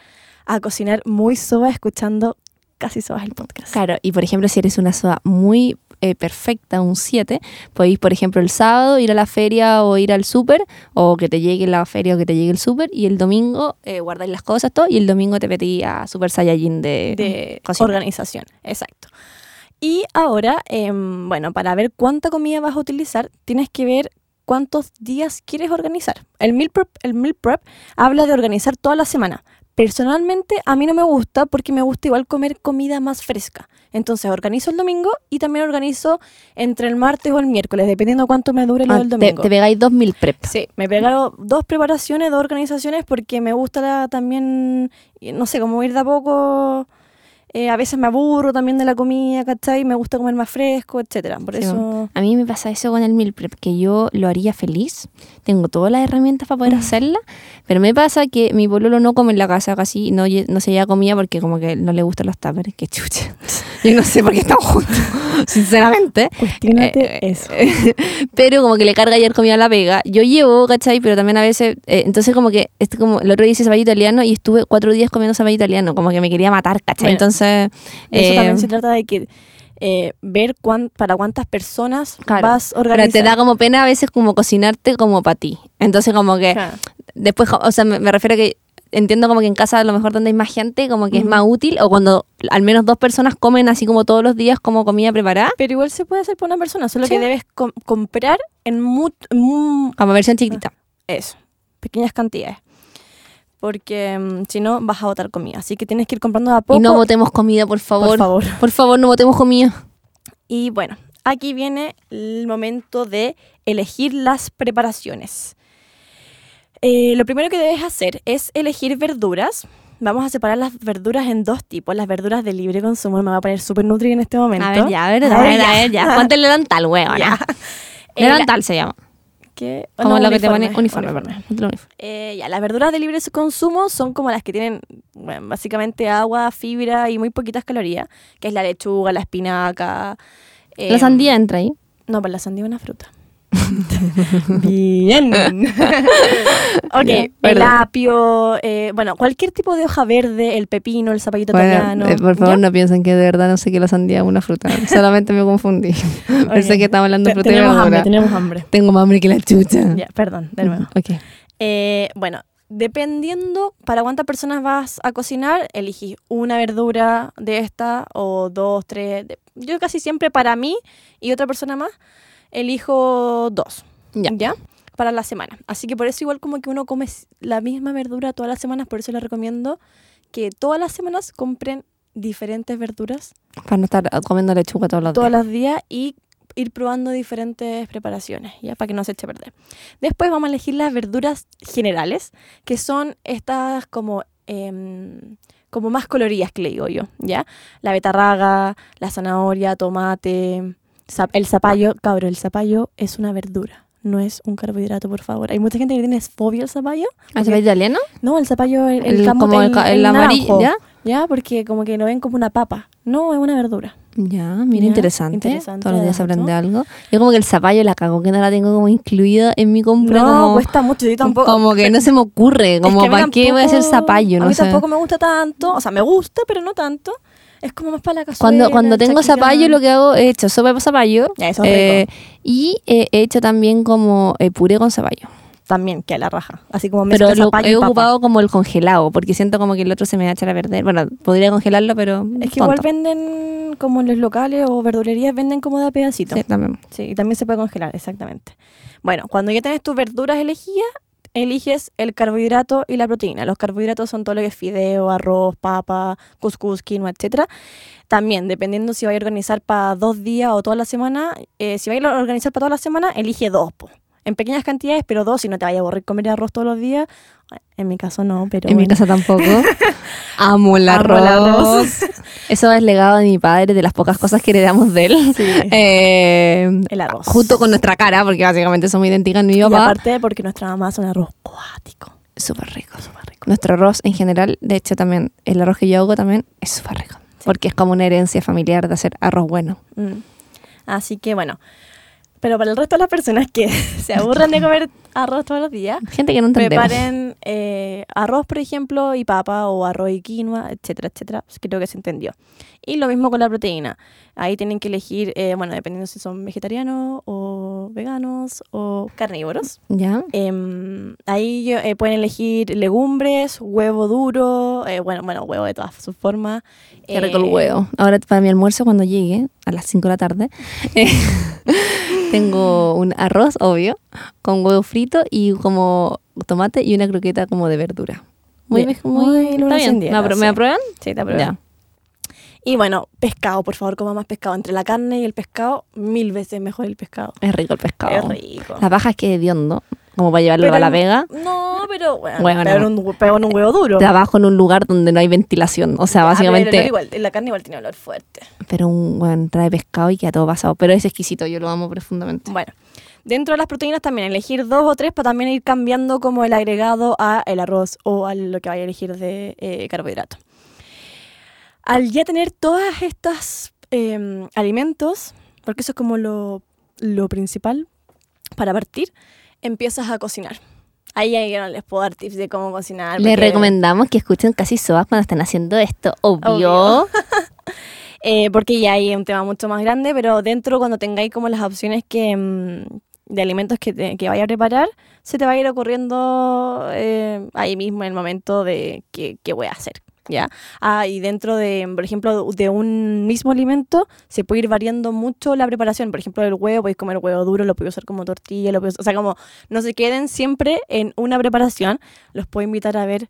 a cocinar muy soba escuchando casi sobas el podcast. Claro, y por ejemplo, si eres una soda muy eh, perfecta, un 7, podéis, por ejemplo, el sábado ir a la feria o ir al súper, o que te llegue la feria o que te llegue el súper, y el domingo eh, guardáis las cosas, todo, y el domingo te metí a Super Saiyajin de, de cocina. organización, exacto. Y ahora, em, bueno, para ver cuánta comida vas a utilizar, tienes que ver cuántos días quieres organizar. El meal prep, el meal prep habla de organizar toda la semana. Personalmente, a mí no me gusta porque me gusta igual comer comida más fresca. Entonces, organizo el domingo y también organizo entre el martes o el miércoles, dependiendo cuánto me dure lo Ah, del domingo. te pegáis 2000 prep. Sí, me pegaron dos preparaciones, dos organizaciones, porque me gusta la- también, no sé, como ir de a poco. eh, a veces me aburro también de la comida, ¿cachai? Me gusta comer más fresco, etcétera. Por Sí, eso. A mí me pasa eso con el meal prep, que yo lo haría feliz. Tengo todas las herramientas para poder hacerla, pero me pasa que mi pololo no come en la casa casi, no, no se lleva comida porque como que no le gustan los tuppers, que chucha. Yo no sé por qué estamos juntos, sinceramente. Cuestiónate Eh, eso. pero como que le carga ayer comida a la pega. Yo llevo, ¿cachai? Pero también a veces, eh, entonces como que, este como, el otro día hice zapallo italiano y estuve cuatro días comiendo zapallo italiano, como que me quería matar, ¿cachai? Bueno, entonces, Eso eh, también se trata de que eh, ver cuán- para cuántas personas claro. vas a pero te da como pena a veces como cocinarte como para ti. Entonces como que, Claro. después, o sea, me, me refiero a que entiendo como que en casa a lo mejor donde hay más gente, como que es más útil, o cuando al menos dos personas comen así como todos los días como comida preparada, Pero igual se puede hacer por una persona, solo Sí. que debes com- comprar en mu- mu- como versión chiquitita. eso, pequeñas cantidades. Porque mm, si no vas a botar comida. Así que tienes que ir comprando de a poco. Y no botemos comida, por favor. por favor. Por favor, no botemos comida. Y bueno, aquí viene el momento de elegir las preparaciones. Eh, lo primero que debes hacer es elegir verduras. Vamos a separar las verduras en dos tipos. Las verduras de libre consumo. Me va a poner súper nutri en este momento. A ver, ya, a ver, A ver, a ver, ya. Ponte el delantal, weón. Ya. Eh, Delantal se llama. ¿Qué? Como No, lo que te pone uniforme, perdón. Eh, ya, las verduras de libre consumo son como las que tienen bueno, básicamente agua, fibra y muy poquitas calorías, que es la lechuga, la espinaca. La em, sandía entra ahí. No, pues la sandía es una fruta. Bien. ok, el apio, eh, bueno, cualquier tipo de hoja verde, el pepino, el zapallito Bueno, italiano. eh, por favor, ¿ya? no piensen que de verdad no sé que la sandía es una fruta. Solamente me confundí. Pensé Ok. que estamos hablando de fruta y tenemos hambre, tenemos hambre. Tengo más hambre que la chucha. Ya, perdón, de nuevo. Ok. Eh, bueno, dependiendo para cuántas personas vas a cocinar, elegís una verdura de esta o dos, tres. de- Yo casi siempre para mí y otra persona más elijo dos. Ya. Para la semana. Así que por eso igual como que uno come la misma verdura todas las semanas, por eso les recomiendo que todas las semanas compren diferentes verduras Para no estar comiendo lechuga todos los todos días. los días y ir probando diferentes preparaciones, ya para que no se eche a perder. Después vamos a elegir las verduras generales, que son estas como em, como más coloridas que le digo yo, ¿ya? La betarraga, la zanahoria, tomate, el zapallo, cabro, el zapallo es una verdura. No es un carbohidrato, por favor. Hay mucha gente que tiene fobia al zapallo. ¿Ah, ¿se va italiano? No, el zapallo, el, el, El- camo- como el el- amarillo, ¿ya? ¿ya? Porque como que lo ven como una papa. No, es una verdura. Ya, mira, Ya, interesante. interesante Todos los días aprende algo. Yo como que el zapallo la cago, que no la tengo como incluida en mi compra. no, como, cuesta mucho. Yo tampoco. como que no se me ocurre. Es Como, que a mí ¿para qué voy a hacer tampoco- zapallo? A No mí sé. tampoco me gusta tanto. O sea, me gusta, pero no tanto. Es como más para la cazuela. Cuando, cuando tengo chaquilla. zapallo, lo que hago he hecho sopa de zapallo. Ya, eso es eh, y eh, he hecho también como eh, puré con zapallo. También, que a la raja. Así como Pero lo zapallo he y papa. ocupado como el congelado, porque siento como que el otro se me va a echar a perder. Bueno, podría congelarlo, pero. Es que igual tonto. venden, como en los locales o verdulerías, venden como de a pedacito. Sí, también. Sí, y también se puede congelar, exactamente. Bueno, cuando ya tienes tus verduras elegidas, eliges el carbohidrato y la proteína. Los carbohidratos son todo lo que es fideo, arroz, papa, cuscús, quinoa, etcétera. También, dependiendo si vais a organizar para dos días o toda la semana, eh, si vais a organizar para toda la semana, elige dos, po. En pequeñas cantidades, pero dos, si no te vayas a aburrir comer arroz todos los días. En mi caso no, pero En mi casa tampoco. Amo el arroz. el arroz. Eso es legado de mi padre, de las pocas cosas que heredamos de él. Sí. Eh, El arroz. Junto con nuestra cara, porque básicamente somos idénticas mi Y papá. aparte porque nuestra mamá hace un arroz cuático. Súper rico, súper rico. Nuestro arroz en general, de hecho también, el arroz que yo hago también es súper rico. Porque es como una herencia familiar de hacer arroz bueno. Mm. Así que bueno. Pero para el resto de las personas que se aburren de comer arroz todos los días, Gente que no entendemos. preparen eh, arroz, por ejemplo, y papa, o arroz y quinoa, etcétera, etcétera. Creo que se entendió. Y lo mismo con la proteína. Ahí tienen que elegir, eh, bueno, dependiendo si son vegetarianos o veganos o carnívoros. ¿Ya? Em, ahí eh, pueden elegir legumbres, huevo duro, eh, bueno, bueno, huevo de todas sus formas. Qué rico el eh, huevo. Ahora para mi almuerzo cuando llegue, a las 5 de la tarde, tengo un arroz, obvio, con huevo frito y como tomate y una croqueta como de verdura. Muy, Bien, muy, muy está bien. en dieta, ¿Me apro- sí. ¿Me aprueban? Sí, te apruebo. Ya. Y bueno, pescado, por favor, coma más pescado. Entre la carne y el pescado, mil veces mejor el pescado. Es rico el pescado. Es rico. La paja es que es hediondo, como para llevarlo Pero a la vega. No, pero bueno, Bueno. pegar un, pegar un huevo duro. Trabajo en un lugar donde no hay ventilación. O sea, Ah, pero básicamente. olor igual, la carne igual tiene olor fuerte. Pero un bueno, trae pescado y queda todo pasado. Pero es exquisito, yo lo amo profundamente. Bueno, dentro de las proteínas también elegir dos o tres para también ir cambiando como el agregado a el arroz o a lo que vaya a elegir de eh, carbohidrato. al ya tener todas estas em, alimentos, porque eso es como lo, lo principal para partir, empiezas a cocinar. Ahí yo no les puedo dar tips de cómo cocinar. Les recomendamos que escuchen casi sobas cuando están haciendo esto, obvio. Obvio. Eh, porque ya hay un tema mucho más grande, pero dentro cuando tengáis como las opciones que mm, de alimentos que, te- que vaya a preparar, se te va a ir ocurriendo eh, ahí mismo en el momento de qué, qué voy a hacer. ¿Ya? Ah, y dentro de, por ejemplo, de un mismo alimento se puede ir variando mucho la preparación. Por ejemplo, el huevo, podéis comer huevo duro, lo podéis usar como tortilla, lo podéis- o sea, como no se queden siempre en una preparación. Los puedo invitar a ver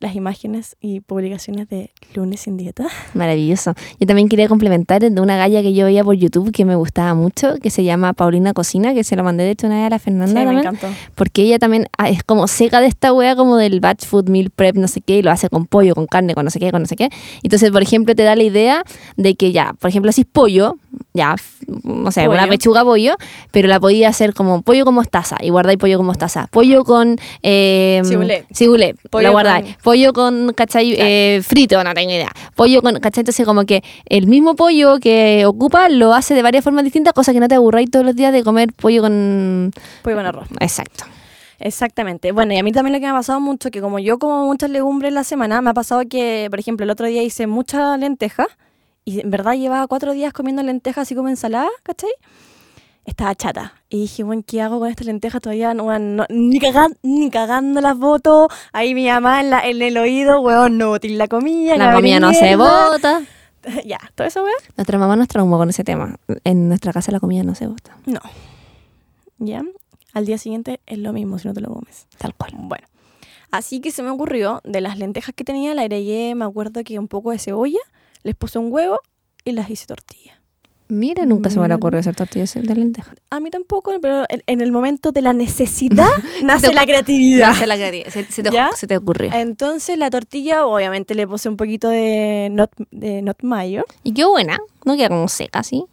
las imágenes y publicaciones de Lunes sin Dieta. Maravilloso. Yo también quería complementar de una galla que yo veía por YouTube que me gustaba mucho, que se llama Paulina Cocina, que se lo mandé de hecho una vez a la Fernanda Sí, me encantó. porque ella también ah, es como seca de esta wea como del batch food, meal prep, no sé qué, y lo hace con pollo, con carne, con no sé qué, con no sé qué. Entonces, por ejemplo, te da la idea de que ya, por ejemplo, si es pollo, ya, no sé, una pechuga pollo, pero la podía hacer como pollo con mostaza, y guardáis pollo con mostaza. Pollo con... Eh, Cibulet. cibulet, Pollo la guardáis. Pollo con, ¿cachai? Claro. Eh, frito, no tengo idea. Pollo con, ¿cachai? Entonces como que el mismo pollo que ocupa lo hace de varias formas distintas, cosa que no te aburráis todos los días de comer pollo con... Pollo con arroz. Exacto. Exactamente. Bueno, y a mí también lo que me ha pasado mucho, que como yo como muchas legumbres en la semana, me ha pasado que, por ejemplo, el otro día hice mucha lenteja y en verdad llevaba cuatro días comiendo lentejas así como ensalada, ¿cachai? Estaba chata. Y dije, bueno, ¿qué hago con esta lenteja? Todavía no, ni, cagan- ni cagando las voto. Ahí mi mamá en, la- en el oído, weón, no botín la comida. La que comida no se bota. ya, todo eso, weón. Nuestra mamá nos traumó con ese tema. En nuestra casa la comida no se bota. No. Ya. Al día siguiente es lo mismo si no te lo comes. Tal cual. Bueno, así que se me ocurrió, de las lentejas que tenía, le agregué, me acuerdo que un poco de cebolla, les puse un huevo y las hice tortilla. Mira, nunca se me Mira. ocurrió hacer tortillas de lentejas. A mí tampoco, pero en, en el momento de la necesidad nace la creatividad. Se, la creatividad, se, se te, ¿Ya? se te ocurrió. Entonces la tortilla, obviamente le puse un poquito de not, de not mayo. Y qué buena. No queda como seca, ¿sí?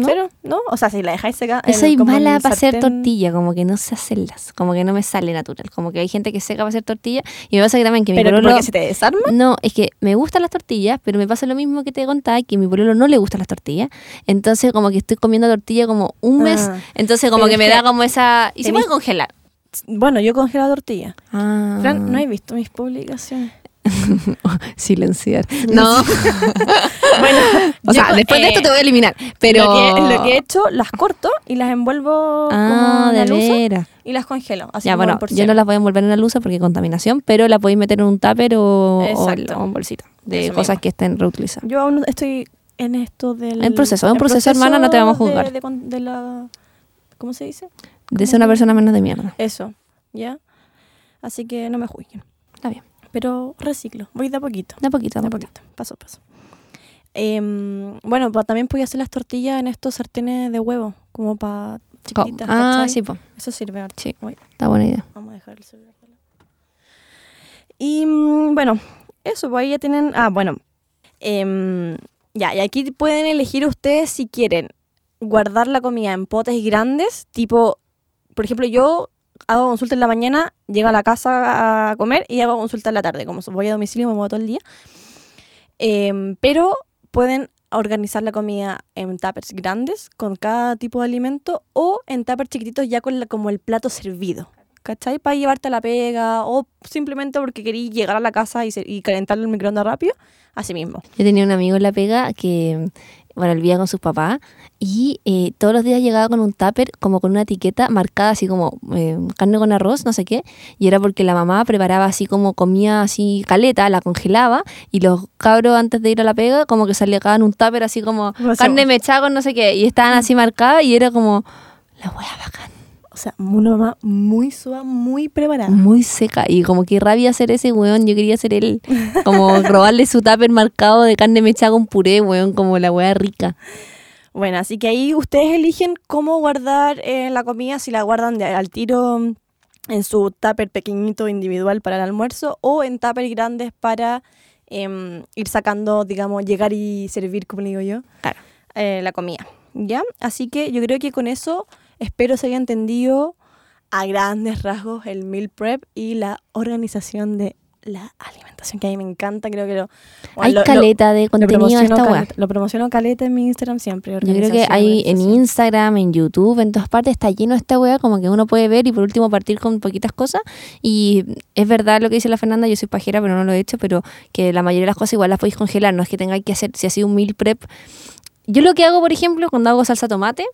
¿No? ¿Cero? ¿No? O sea, si la dejáis seca. Yo soy mala para hacer tortilla, como que no sé hacerlas, como que no me sale natural, como que hay gente que seca para hacer tortilla y me pasa que también que mi Pero pololo- porque se te desarma. No, es que me gustan las tortillas, pero me pasa lo mismo que te contaba, que a mi pololo no le gustan las tortillas. Entonces, como que estoy comiendo tortilla como un mes. Ah. entonces, como Pero que me da como esa... Y se puede congelar. Bueno, yo congelo la tortilla. Ah. Fran, no he visto mis publicaciones. Silenciar. No. Bueno, o sea, después de esto eh, te voy a eliminar. Pero... Lo que, lo que he hecho, las corto y las envuelvo Ah, como de en y las congelo. Así Ya, bueno, en yo no las voy a envolver en la luz porque contaminación, pero la podéis meter en un tupper o, o, Exacto. o un bolsito de Eso cosas mismo. que estén reutilizadas. Yo aún estoy en esto del... En proceso, en proceso, hermana, no te vamos a de- juzgar. De, con- de la... ¿Cómo se dice? De ser una persona menos de mierda. Eso, ¿ya? Así que no me juzguen. Está bien. Pero reciclo, voy de a poquito. De a poquito, De a poquito. poquito, paso a paso. Em, bueno, pues también podía hacer las tortillas en estos sartenes de huevo, como para Co- chiquititas. ah, ¿cachai? sí, pues. Eso sirve harto. Sí. Uy, Está buena idea. Vamos a dejar el celular. Y mm, bueno, eso, pues ahí ya tienen. Ah, bueno. Em, ya, y aquí pueden elegir ustedes si quieren guardar la comida en potes grandes, tipo, por ejemplo, yo hago consulta en la mañana, llego a la casa a comer y hago consulta en la tarde. Como voy a domicilio, me muevo todo el día. Em, pero pueden organizar la comida en tuppers grandes con cada tipo de alimento o en tuppers chiquititos ya con la- como el plato servido. ¿Cachai? Para llevarte a la pega o simplemente porque querí llegar a la casa y, y calentarlo en el microondas rápido. Así mismo. Yo tenía un amigo en la pega que, bueno, él vivía con sus papás y eh, todos los días llegaba con un tupper como con una etiqueta marcada así como eh, carne con arroz, no sé qué, y era porque la mamá preparaba así como comía así caleta, la congelaba y los cabros antes de ir a la pega como que salían un tupper así como carne mechada con no sé qué y estaban así marcadas y era como la wea bacán. O sea, una mamá muy suave, muy preparada. Muy seca y como que rabia ser ese weón, yo quería ser él, como robarle su tupper marcado de carne mechada con puré, weón, como la wea rica. Bueno, así que ahí ustedes eligen cómo guardar eh, la comida, si la guardan de, al tiro en su tupper pequeñito individual para el almuerzo o en tupper grandes para em, ir sacando, digamos, llegar y servir, como digo yo, Claro. eh, la comida. ¿Ya? Así que yo creo que con eso espero se haya entendido a grandes rasgos el meal prep y la organización de la alimentación, que a mí me encanta, creo que lo... Hay lo- lo- caleta de lo contenido en promociono esta web. caleta- Lo promociono caleta en mi Instagram siempre. Yo creo que hay en. Instagram, en YouTube, en todas partes está lleno esta wea, como que uno puede ver y por último partir con poquitas cosas. Y es verdad lo que dice la Fernanda, yo soy pajera, pero no lo he hecho, pero que la mayoría de las cosas igual las podéis congelar, no es que tengáis que hacer, si ha sido un meal prep. Yo lo que hago, por ejemplo, cuando hago salsa tomate,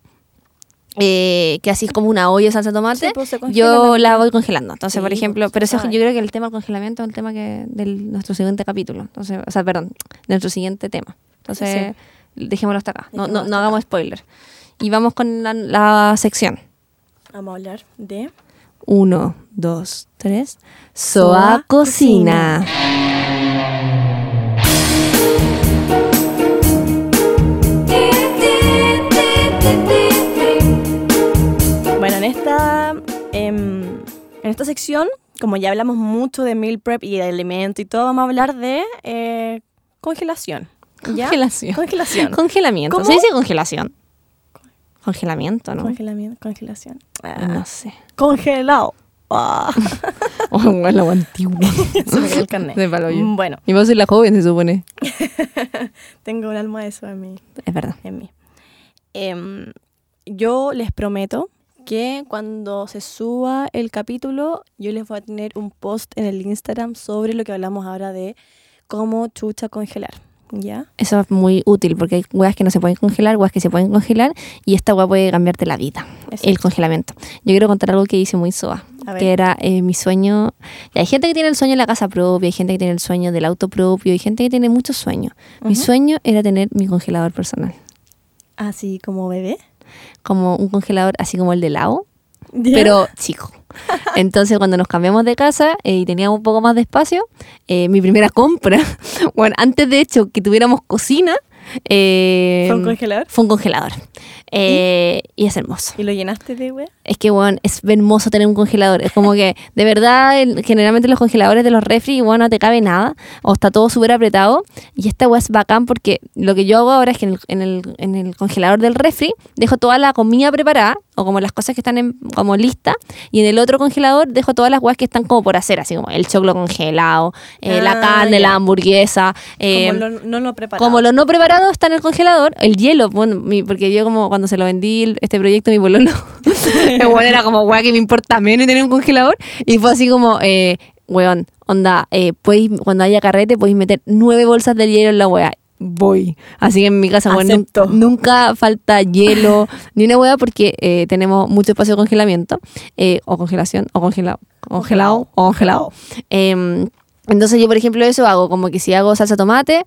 eh, que así es como una olla de salsa tomate, Sí, pues, yo la voy congelando. Entonces, Sí, por pues, ejemplo, se pero eso yo creo que el tema del congelamiento es el tema que del nuestro siguiente capítulo. Entonces, o sea, perdón, de nuestro siguiente tema. Entonces, dejémoslo hasta acá. No, no, no hagamos spoiler. Y vamos con la, la sección. Vamos a hablar de... Uno, dos, tres. Soa Soa Cocina. Bueno, en esta sección, como ya hablamos mucho de meal prep y de alimento y todo, vamos a hablar de eh, congelación. ¿ya? Congelación. Congelación. Congelamiento. ¿Cómo? ¿Se dice congelación? Congelamiento, ¿no? Congelamiento, congelación. Ah, No sé. Congelado. Ah, Oh, bueno, lo antiguo. se me el carnet. De palo yo. Bueno, Y vos sois la joven, se supone. tengo un alma de eso en mí. Es verdad. En mí. Em, yo les prometo que cuando se suba el capítulo, yo les voy a tener un post en el Instagram sobre lo que hablamos ahora de cómo chucha congelar. ¿Ya? Eso es muy útil porque hay huevas que no se pueden congelar, huevas que se pueden congelar y esta hueá puede cambiarte la vida, Exacto. el congelamiento. Yo quiero contar algo que hice muy soa, que era eh, mi sueño. y hay gente que tiene el sueño de la casa propia, hay gente que tiene el sueño del auto propio, hay gente que tiene muchos sueños. Mi sueño era tener mi congelador personal, Así como bebé. Como un congelador así como el de Lao, ¿Ya? pero chico. Entonces, cuando nos cambiamos de casa eh, y teníamos un poco más de espacio, eh, mi primera compra, bueno, antes de hecho que tuviéramos cocina, eh, ¿Fue un congelador? fue un congelador. Y es hermoso. ¿Y lo llenaste de wea? Es que, bueno, es hermoso tener un congelador. Es como que, de verdad, el- generalmente los congeladores de los refri, bueno, no te cabe nada. O está todo súper apretado. Y esta weá es bacán porque lo que yo hago ahora es que en el, en el- en el congelador del refri dejo toda la comida preparada, o como las cosas que están en- como listas. Y en el otro congelador dejo todas las weas que están como por hacer, así como el choclo congelado, eh, la Ah, carne, ya. la hamburguesa. eh, como lo, no lo preparado. como lo no preparado está en el congelador, el hielo, bueno, mi- porque yo como cuando se lo vendí este proyecto mi pololo, el weón era como, weón, que me importa menos tener un congelador. Y fue así como, eh, weón, onda, eh, podéis- cuando haya carrete podéis meter nueve bolsas de hielo en la weá. Voy. Así que en mi casa, Acepto. nunca falta hielo ni una weá porque eh, tenemos mucho espacio de congelamiento, eh, o congelación, o congelado, congelado, o congelado. Em, entonces yo, por ejemplo, eso hago, como que si hago salsa tomate,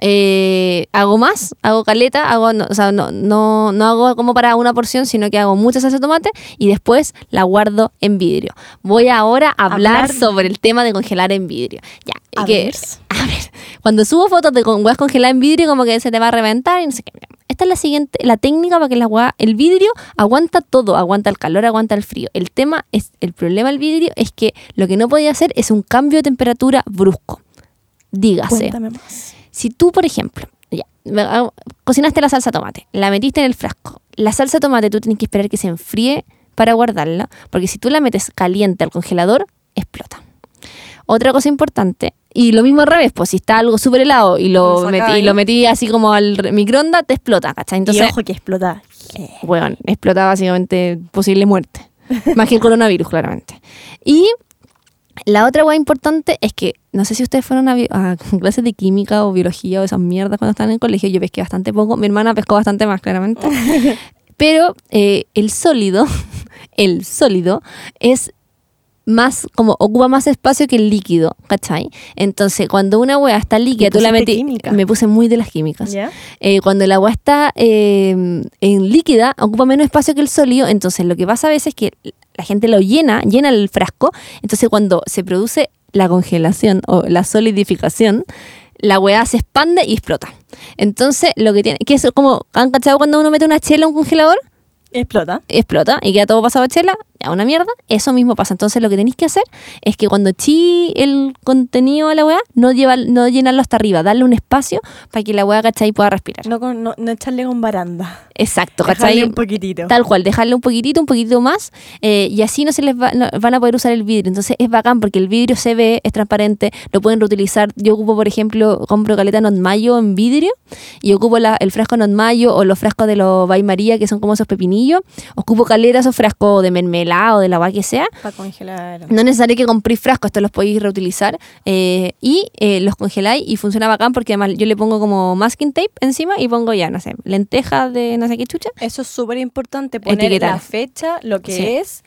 eh, hago más, hago caleta, hago, no, o sea, no, no, no hago como para una porción, sino que hago mucha salsa tomate y después la guardo en vidrio. Voy ahora a hablar, Hablar- sobre el tema de congelar en vidrio. Ya, A que, ver. a ver, cuando subo fotos de con huevas congeladas en vidrio, como que se te va a reventar y no sé qué. Esta es la siguiente, la técnica para que la hueá, el vidrio aguanta todo, aguanta el calor, aguanta el frío. El tema es, el problema del vidrio es que lo que no podía hacer es un cambio de temperatura brusco. Dígase, Cuéntame más. Si tú, por ejemplo, ya, ah, cocinaste la salsa tomate, la metiste en el frasco, la salsa tomate tú tienes que esperar que se enfríe para guardarla, porque si tú la metes caliente al congelador, explota. Otra cosa importante, y lo mismo al revés, pues si está algo súper helado y lo, metí, y lo metí así como al microondas, te explota, ¿cachai? Entonces, y ojo que explota. bueno, explota básicamente posible muerte. Más que el coronavirus, claramente. Y la otra hueá importante es que, no sé si ustedes fueron a, clases de química o biología o esas mierdas cuando estaban en el colegio, yo pesqué bastante poco, mi hermana pescó bastante más, claramente. Pero eh, el sólido, el sólido es más, como ocupa más espacio que el líquido, ¿cachai? Entonces, cuando una hueá está líquida, tú la metí. química. Me puse muy de las químicas. ¿Ya? Eh, cuando el agua está eh, en líquida, ocupa menos espacio que el sólido. Entonces, lo que pasa a veces es que la gente lo llena, llena el frasco. Entonces, cuando se produce la congelación o la solidificación, la weá se expande y explota. Entonces, lo que tiene, que es como, ¿han cachado cuando uno mete una chela a un congelador? Explota. Explota y queda todo pasado a chela, ya una mierda, eso mismo pasa. Entonces lo que tenéis que hacer es que cuando chi el contenido a la weá, no, lleva, no llenarlo hasta arriba, darle un espacio para que la weá, ¿cachai? pueda respirar. No, con- no, no echarle con baranda. Exacto, Dejarle ¿cachai? un poquitito. Tal cual, dejarle un poquitito, un poquitito más, eh, y así no se les va- no- van a poder usar el vidrio. Entonces es bacán porque el vidrio se ve, es transparente, lo pueden reutilizar. Yo ocupo, por ejemplo, compro caleta Not Mayo en vidrio y ocupo la- el frasco Not Mayo o los frascos de los Bay María, que son como esos pepinillos. Ocupo caleta esos frascos de mermelada o de la agua que sea. Para congelar. No es necesario que compréis frascos, estos los podéis reutilizar eh, y eh, los congeláis y funciona bacán porque además yo le pongo como masking tape encima y pongo ya, no sé, lentejas de no sé qué chucha. Eso es súper importante, poner Etiquetar. la fecha, lo que Sí. es,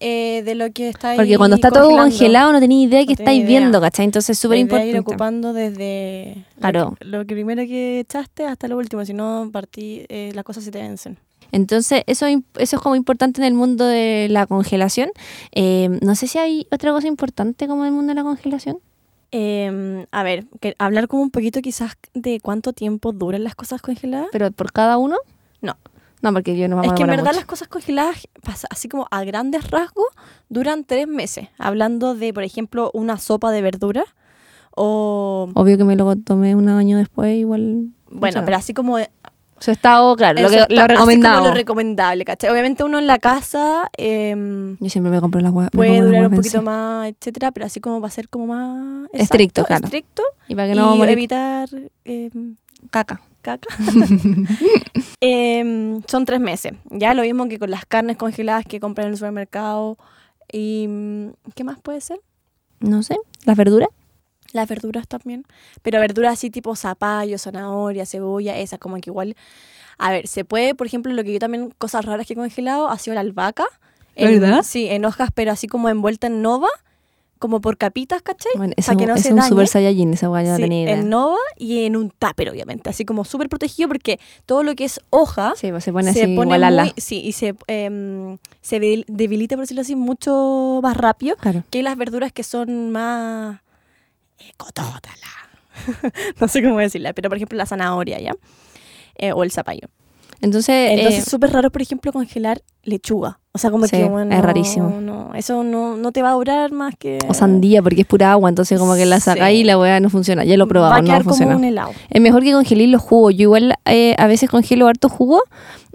eh, de lo que está ahí Porque cuando está todo congelado no tenéis idea de qué No estáis idea. viendo, ¿cachai? Entonces es súper ir importante. ocupando desde lo Claro. que- lo, que primero que echaste hasta lo último, si no partí, eh, las cosas se te vencen. Entonces eso, eso es como importante en el mundo de la congelación. Eh, no sé si hay otra cosa importante como en el mundo de la congelación. Eh, a ver, que hablar como un poquito quizás de cuánto tiempo duran las cosas congeladas. Pero por cada uno. No. No, porque yo no me Es que en verdad mucho. las cosas congeladas, pasa- así como a grandes rasgos, duran tres meses. Hablando de, por ejemplo, una sopa de verdura o... Obvio que me lo tomé un año después, igual. Bueno, pero así como... Su estado, claro, lo, eso que, está- lo así como recomendado. lo recomendable, ¿cachai? Obviamente uno en la casa em, Yo siempre me compro las huevas. puede durar un poquito más, etcétera, pero así como va a ser como más... Estricto, exacto, claro. Estricto. Y para que y no morir evitar em, caca. caca. Em, son tres meses. Ya lo mismo que con las carnes congeladas que compran en el supermercado. ¿Y mm, qué más puede ser? No sé. ¿Las verduras? Las verduras también. Pero verduras así tipo zapallo, zanahoria, cebolla, esas como que igual... A ver, se puede, por ejemplo, lo que yo también, cosas raras que he congelado, ha sido la albahaca. En- ¿Verdad? Sí, en hojas, pero así como envuelta en nova, como por capitas, ¿cachai? Bueno, sea, que no es se un dañe. super saiyajin, esa no Sí, en nova y en un tupper, obviamente. Así como súper protegido porque todo lo que es hoja Sí, pues se pone se así pone igual muy, sí, y se, em, se debil- debilita, por decirlo así, mucho más rápido Claro. que las verduras que son más eh, cotótala. no sé cómo decirla, pero por ejemplo la zanahoria, ¿ya? Eh, o el zapallo. Entonces, Entonces eh, es súper raro, por ejemplo, congelar lechuga. O sea, como Sí, que bueno, es rarísimo. No, eso no, no te va a durar más que... o sandía, porque es pura agua, entonces como que la sacáis Sí. y la hueá no funciona. Ya lo he probado, Va a no quedar funciona. como un helado. Es mejor que congeléis los jugos. Yo igual eh, a veces congelo harto jugo.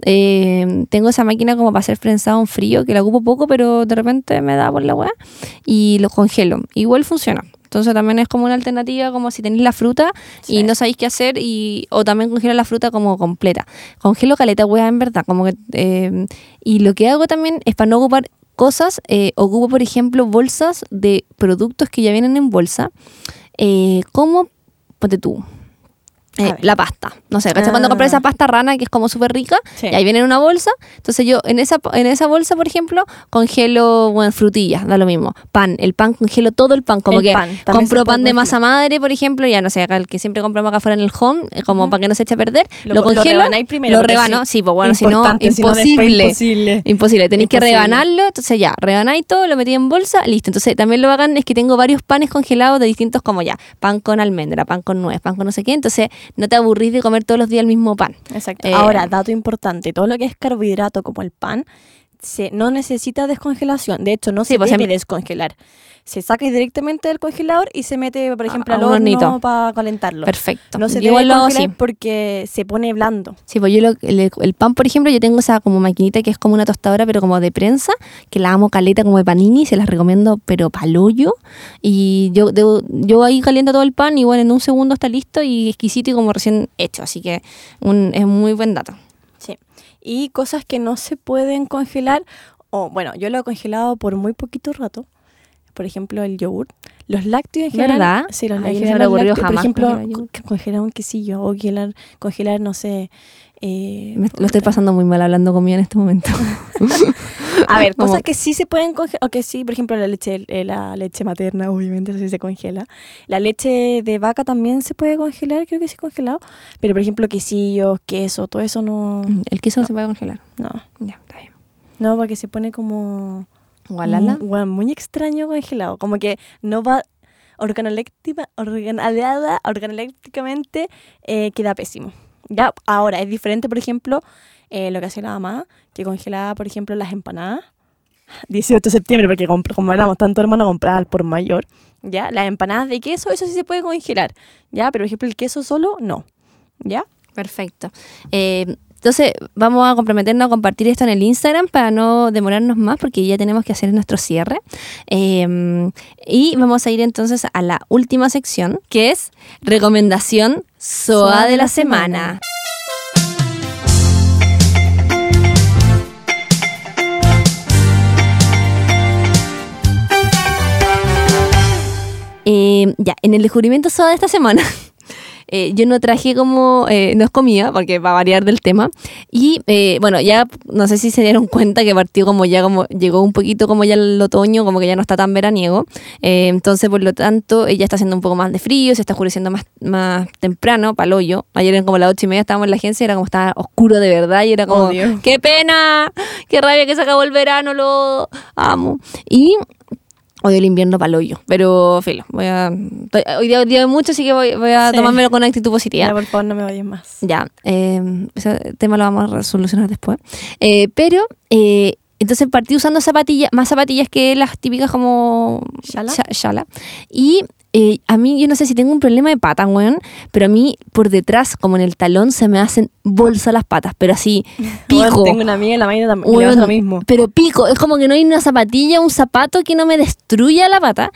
Eh, tengo esa máquina como para hacer prensado en frío, que la ocupo poco, pero de repente me da por la weá. Y los congelo. Igual funciona. Entonces también es como una alternativa, como si tenéis la fruta y no sabéis qué hacer, y, o también congelo la fruta como completa. Congelo caleta weá, en verdad. Como que, eh, y lo que hago también es para no ocupar cosas, eh, ocupo por ejemplo bolsas de productos que ya vienen en bolsa, eh, como, ponte tú, eh, la pasta. No sé, ¿cachai? Cuando Ah. compré esa pasta rana que es como súper rica, Sí. y ahí viene en una bolsa. Entonces yo en esa, en esa bolsa, por ejemplo, congelo bueno, frutillas, da lo mismo. Pan, el pan, congelo todo el pan. Como El que pan, compro pan de masa madre, por ejemplo, ya no sé, acá el que siempre compramos acá afuera en el home, eh, como Ujú. para que no se eche a perder. Lo, Lo- lo congelo, rebanáis primero, lo rebano, sí, pues bueno, si no, imposible. imposible. Imposible, tenéis que rebanarlo, entonces ya, rebanáis todo, lo metí en bolsa, listo. Entonces también lo hagan es que tengo varios panes congelados de distintos como ya, pan con almendra, pan con nuez, pan con no sé qué, entonces no te aburrís de comer todos los días el mismo pan. Exacto. Eh, Ahora, dato importante, todo lo que es carbohidrato como el pan se, no necesita descongelación. De hecho, no Sí, se pues, debe em- descongelar. Se saca directamente del congelador y se mete, por ejemplo, a al horno para calentarlo. Perfecto. No se debe congelar así. porque se pone blando. Sí, pues yo lo- el, el pan, por ejemplo, yo tengo esa como maquinita que es como una tostadora, pero como de prensa, que la amo caleta como de panini, se las recomiendo, pero palollo. Y yo, debo- yo ahí caliento todo el pan y bueno, en un segundo está listo y exquisito y como recién hecho. Así que un, es muy buen dato. Sí. Y cosas que no se pueden congelar, o bueno, yo lo he congelado por muy poquito rato. Por ejemplo, el yogur. Los lácteos en general. ¿Verdad? Sí, los, Ay, no me general lácteos, jamás Por ejemplo, congelar un quesillo o congelar, congelar no sé. eh, Me- lo estoy pasando muy mal hablando conmigo en este momento. A ver, cosas que sí se pueden congelar, o que sí, por ejemplo, la leche, eh, la leche materna, obviamente, sí se congela. La leche de vaca también se puede congelar, creo que sí congelado. Pero, por ejemplo, quesillos, queso, todo eso no, El queso no se puede congelar. no, Ya, está bien. no, porque se pone como Gualala. bueno, muy extraño congelado, como que no va organolépticamente eh, queda pésimo. Ya, ahora es diferente, por ejemplo, eh, lo que hacía la mamá, que congelaba, por ejemplo, las empanadas. 18 de septiembre, porque como éramos tanto hermano, compraba al por mayor, ¿ya? Las empanadas de queso, eso sí se puede congelar, ¿ya? Pero, por ejemplo, el queso solo, no, ¿ya? Perfecto. Eh, entonces, vamos a comprometernos a compartir esto en el Instagram para no demorarnos más, porque ya tenemos que hacer nuestro cierre. Eh, y vamos a ir entonces a la última sección, que es recomendación SOA de la semana. Eh, ya, en el descubrimiento SOA de esta semana, eh, yo no traje como, eh, no es comida, porque va a variar del tema. Y eh, bueno, ya no sé si se dieron cuenta que partió como ya como, llegó un poquito como ya el otoño, como que ya no está tan veraniego. Eh, entonces, por lo tanto, ella está haciendo un poco más de frío, se está oscureciendo más, más temprano, para hoyo. Ayer en como las ocho y media estábamos en la agencia, era como estaba oscuro de verdad y era como, qué pena, qué rabia que se acabó el verano, lo amo. Y Odio el invierno para hoyo, pero filo, voy a, estoy- hoy día, hay mucho, así que voy, voy a Sí. tomármelo con actitud positiva. Ya, por favor, no me vayas más. Ya, eh, ese tema lo vamos a solucionar después. Eh, pero, eh, entonces partí usando zapatillas, más zapatillas que las típicas como ¿Shala? shala. Y eh, a mí, yo no sé si tengo un problema de pata, weón, pero a mí por detrás, como en el talón, se me hacen bolsa las patas, pero así, pico. Bueno, tengo una amiga en la mañana también pasa lo mismo. Pero pico, es como que no hay una zapatilla, un zapato que no me destruya la pata.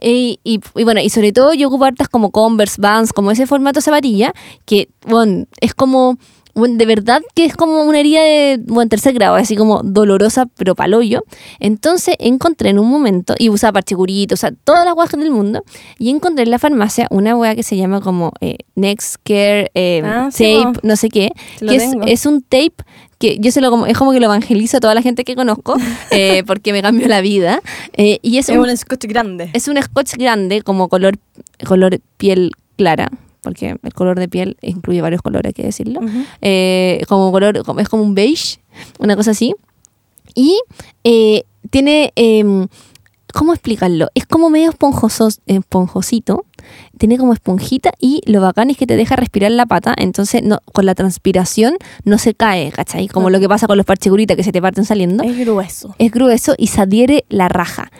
Eh, y, y bueno, y sobre todo yo ocupo hartas como Converse, Vans, como ese formato zapatilla, que, bueno, es como, bueno, de verdad que es como una herida de, bueno, tercer grado, así como dolorosa, pero paloyo. Entonces encontré en un momento, y usaba parchecurito, o sea, todas las guajas del mundo, y encontré en la farmacia una hueá que se llama como eh, Next Care eh, Ah, sí, Tape, po. no sé qué, Sí lo que es, es un tape que yo se lo como, es como que lo evangelizo a toda la gente que conozco, eh, porque me cambió la vida. eh, y es Es un, un scotch grande. es un scotch grande, como color, color piel clara, porque el color de piel incluye varios colores, hay que decirlo. Eh, como color, es como un beige, una cosa así. Y eh, tiene, em, ¿cómo explicarlo? Es como medio esponjoso, esponjosito, tiene como esponjita y lo bacán es que te deja respirar la pata, entonces no, con la transpiración no se cae, ¿cachai? Como lo que pasa con los parcheguritas que se te parten saliendo. Es grueso. Es grueso y se adhiere la raja.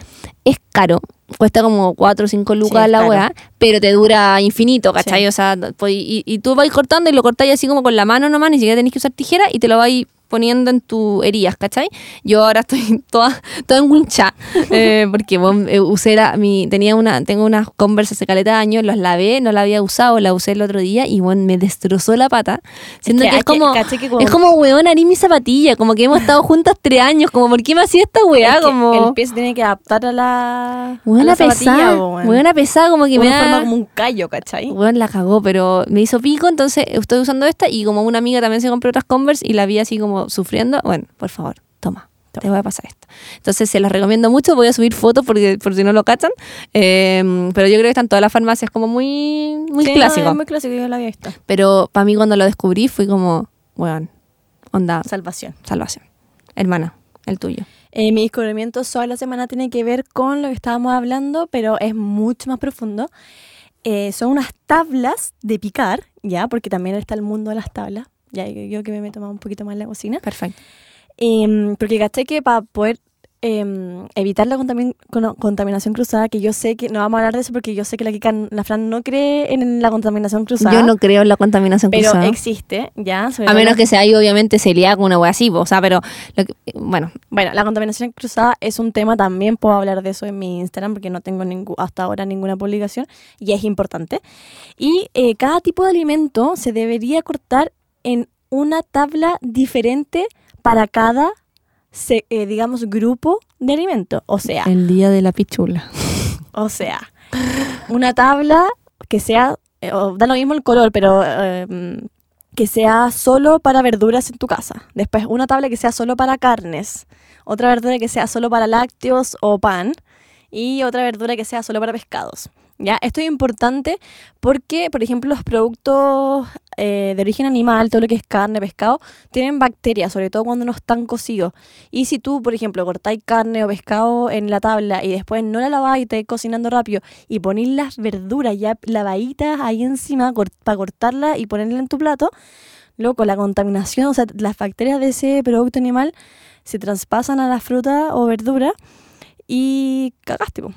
Es caro, cuesta como 4 o 5 lucas la weá, pero te dura infinito, ¿cachai? Sí. O sea, pues, y, y tú vas cortando y lo cortáis así como con la mano nomás, ni siquiera tenés que usar tijera y te lo vais poniendo en tu heridas, ¿cachai? Yo ahora estoy toda, toda en wincha, eh, porque bueno, eh, usé la, mi, tenía una, tengo unas Converse hace caleta de años, los lavé, no la había usado, la usé el otro día y bueno, me destrozó la pata, siendo que que, hay es que- como, que como- es como weón, harí mi zapatilla, como que hemos estado juntas tres años, como ¿por qué me hacía esta weá? Es que como... El pie se tiene que adaptar a la, a Buena la zapatilla, pesada, po, weón. buena pesada, como que me Uno forma da... como un callo, ¿cachai? Weón, la cagó, pero me hizo pico, entonces estoy usando esta y como una amiga también se compró otras Converse y la vi así como sufriendo, bueno, por favor, toma, te voy a pasar esto. Entonces se las recomiendo mucho, voy a subir fotos porque por si no lo cachan, eh, pero yo creo que están todas las farmacias como muy, muy Sí, no, clásico. es muy clásico, yo la había visto. Pero para mí cuando lo descubrí fui como, weón, onda, Salvación. salvación. Hermana, el tuyo. Eh, mi descubrimiento sobre la semana tiene que ver con lo que estábamos hablando, pero es mucho más profundo. Eh, son unas tablas de picar, ¿ya? Porque también está el mundo de las tablas. Ya, yo, yo que me meto más un poquito más en la cocina. Perfecto. Em, porque caché que para poder em, evitar la contamin- cono- contaminación cruzada, que yo sé que, no vamos a hablar de eso porque yo sé que la, Kika- la Fran no cree en la contaminación cruzada. Yo no creo en la contaminación pero cruzada. existe, ¿ya? A menos la- que sea ahí, obviamente, celíaco, una wea así, o sea, pero, lo que- bueno, Bueno, la contaminación cruzada es un tema, también puedo hablar de eso en mi Instagram porque no tengo hasta ahora ninguna publicación y es importante. Y eh, cada tipo de alimento se debería cortar en una tabla diferente para cada, se- eh, digamos, grupo de alimento. O sea, el día de la pichula. o sea, una tabla que sea, eh, da lo mismo el color, pero eh, mm, que sea solo para verduras en tu casa. Después una tabla que sea solo para carnes. Otra verdura que sea solo para lácteos o pan. Y otra verdura que sea solo para pescados. ¿Ya? Esto es importante porque, por ejemplo, los productos eh, de origen animal, todo lo que es carne, pescado, tienen bacterias, sobre todo cuando no están cocidos. Y si tú, por ejemplo, cortáis carne o pescado en la tabla y después no la laváis y estáis cocinando rápido y ponéis las verduras ya lavaditas ahí encima para cortarla y ponerla en tu plato, loco, la contaminación, o sea, las bacterias de ese producto animal se traspasan a la fruta o verdura y cagaste, po,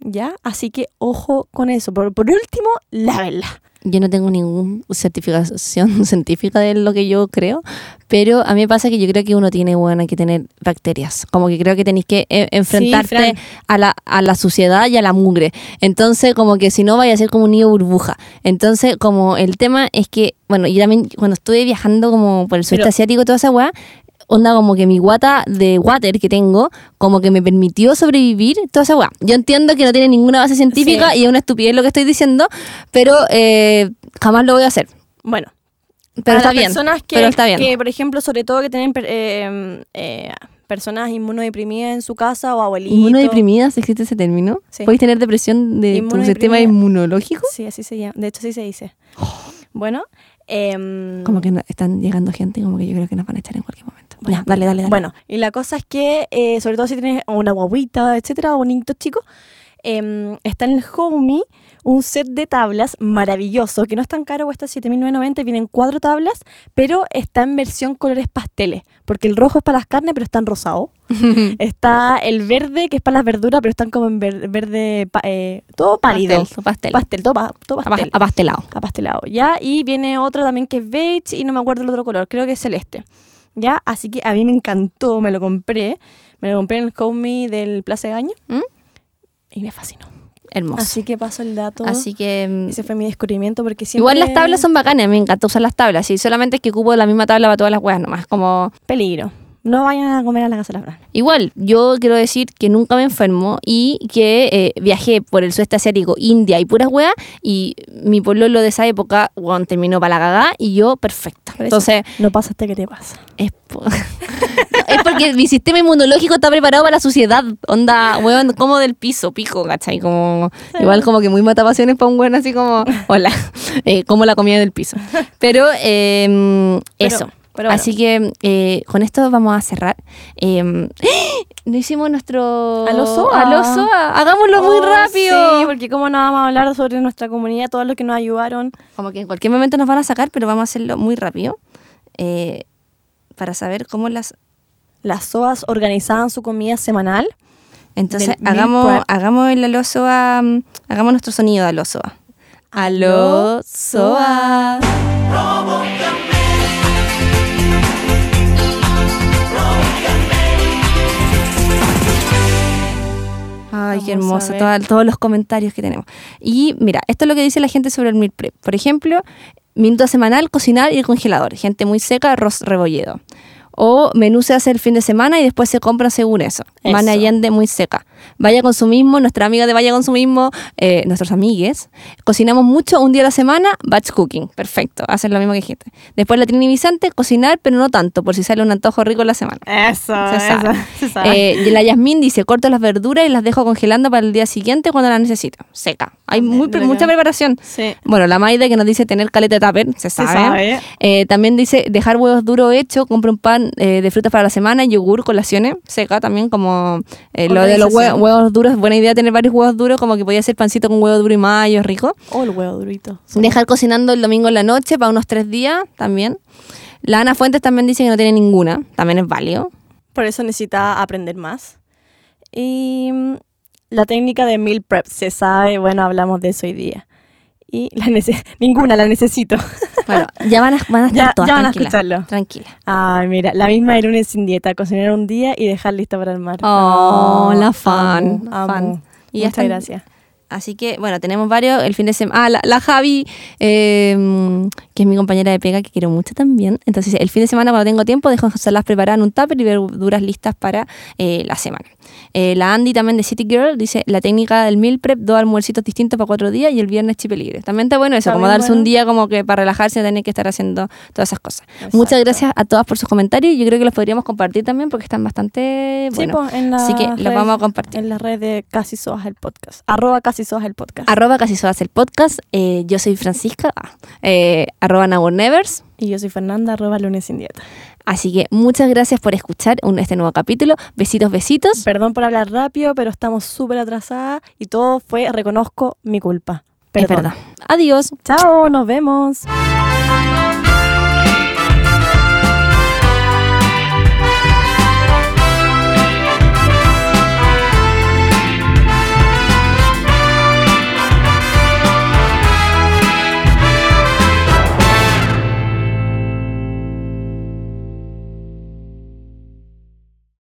¿ya? Así que ojo con eso. Por, por último, lávenla. Yo no tengo ninguna certificación científica de lo que yo creo, pero a mí me pasa que yo creo que uno tiene, bueno, que tener bacterias. Como que creo que tenéis que eh, enfrentarte a, la, a la suciedad y a la mugre. Entonces, como que si no, vaya a ser como un niño burbuja. Entonces, como el tema es que, bueno, yo también cuando estuve viajando como por el sudeste asiático, toda esa weá, onda como que mi guata de water que tengo, como que me permitió sobrevivir toda esa weá. Yo entiendo que no tiene ninguna base científica Sí. y es una estupidez lo que estoy diciendo, pero eh, jamás lo voy a hacer. Bueno, Pero está bien. personas que, pero está bien. que, por ejemplo, sobre todo que tienen eh, eh, personas inmunodeprimidas en su casa o abuelitos. ¿Inmunodeprimidas existe ese término? Sí. ¿Puedes tener depresión de tu sistema inmunológico? Sí, así se llama. De hecho, así se dice. Bueno, em, Como que no- están llegando gente, como que yo creo que nos van a echar en cualquier momento. Ya, dale, dale, dale. Bueno, y la cosa es que, eh, sobre todo si tienes una guaguita, etcétera, o un niñito chico, em, está en el Homey un set de tablas maravilloso, que no es tan caro, cuesta 7.990, vienen cuatro tablas, pero está en versión colores pasteles, porque el rojo es para las carnes, pero está en rosado. está el verde, que es para las verduras, pero están como en ver- verde, eh, todo pálido. Pastel, pastel. Pastel, todo, pa- todo Apa- pastel Apastelado. apastelado, ¿ya? Y viene otro también que es beige y no me acuerdo el otro color, creo que es celeste, ¿ya? Así que a mí me encantó, me lo compré, me lo compré en el Homey del Plaza de ¿Mm? y me fascinó. Hermoso. Así que paso el dato. Así que... mm, Ese fue mi descubrimiento porque siempre... Igual las tablas son bacanas, me encanta usar las tablas. Y solamente es que ocupo la misma tabla para todas las weas nomás. Como Peligro. No vayan a comer a la casa de la Fran. Igual, yo quiero decir que nunca me enfermo y que eh, viajé por el sudeste asiático, India y puras weas, y mi pololo de esa época, weón, terminó para la cagada y yo perfecta. Eso, Entonces, No pasaste, ¿qué te pasa? es, po- es porque mi sistema inmunológico está preparado para la suciedad. Onda, weón, como del piso, pico, ¿cachai? Como, igual como que muy matapasiones para un weón así como, hola, eh, como la comida del piso. Pero, eh, Pero- eso. Pero bueno. Así que eh, con esto vamos a cerrar. Eh, no hicimos nuestro... Al Osoa. Al Osoa. Hagámoslo muy Oh, rápido. Sí, porque cómo no vamos a hablar sobre nuestra comunidad, todos los que nos ayudaron. Como que en cualquier momento nos van a sacar, pero vamos a hacerlo muy rápido. eh, para saber cómo las... Las SOAS organizaban su comida semanal. Entonces, Del hagamos, hagamos el alosoa, mm, hagamos nuestro sonido de alosoa. Alosoa. Ay, qué Vamos hermoso, toda- todos los comentarios que tenemos. Y mira, esto es lo que dice la gente sobre el meal prep. Por ejemplo, minuto semanal, cocinar y el congelador. Gente muy seca, arroz rebolledo. O menú se hace el fin de semana y después se compra según eso. Eso. Mane Allende muy seca. Vaya Consumismo, nuestra amiga de Vaya Consumismo, eh, nuestros amigues. Cocinamos mucho un día a la semana, batch cooking. Perfecto, hacen lo mismo que dijiste. Después la Trini Vicente, cocinar, pero no tanto, por si sale un antojo rico en la semana. Eso, Se sabe. se sabe. Eh, y la Yasmín dice, corto las verduras y las dejo congelando para el día siguiente cuando las necesito. Seca. Hay muy, mucha preparación. sí. Bueno, la Maida que nos dice tener caleta de tupper, se Se sabe. sabe. Eh, también dice dejar huevos duros hechos, compra un pan eh, de frutas para la semana, yogur, colaciones, seca también como eh, lo de los hue- huevos duros, buena idea tener varios huevos duros, como que podía hacer pancito con huevo duro y mayo, rico. O el huevo durito. Dejar cocinando el domingo en la noche para unos tres días también. La Ana Fuentes también dice que no tiene ninguna, también es válido. Por eso necesita aprender más. Y mm, la técnica de meal prep se sabe, bueno, hablamos de eso hoy día. Y la ninguna la necesito. Bueno, ya van a, van a estar Ya- todas ya van a escucharlo. Tranquila. Ay, mira, la misma de lunes sin dieta, cocinar un día y dejar lista para el mar. Oh, la amo, fan, amo. fan. Y Muchas están- gracias. Así que, bueno, tenemos varios el fin de semana. Ah, la, la Javi, eh, que es mi compañera de pega, que quiero mucho también. Entonces, el fin de semana, cuando tengo tiempo, dejo las preparadas en un tupper y verduras listas para eh, la semana. Eh, la Andy también de City Girl dice la técnica del meal prep, dos almuercitos distintos para cuatro días y el viernes chip libre. También está bueno eso, Está como darse bueno. un día como que para relajarse tener que estar haciendo todas esas cosas. Exacto. Muchas gracias a todas por sus comentarios. Yo creo que los podríamos compartir también porque están bastante Sí, buenos. pues, en la Así que los red- vamos a compartir. En la red de Casi Soas el podcast. Arroba Casi Soas el podcast. Arroba casi soas el podcast. Eh, yo soy Francisca. ah, eh, arroba Now or Nevers. y yo soy Fernanda, arroba lunes sin dieta. Así que muchas gracias por escuchar un- este nuevo capítulo. Besitos, besitos. Perdón por hablar rápido, pero estamos súper atrasadas y todo fue, reconozco, mi culpa. Es verdad. Adiós. Chao, nos vemos.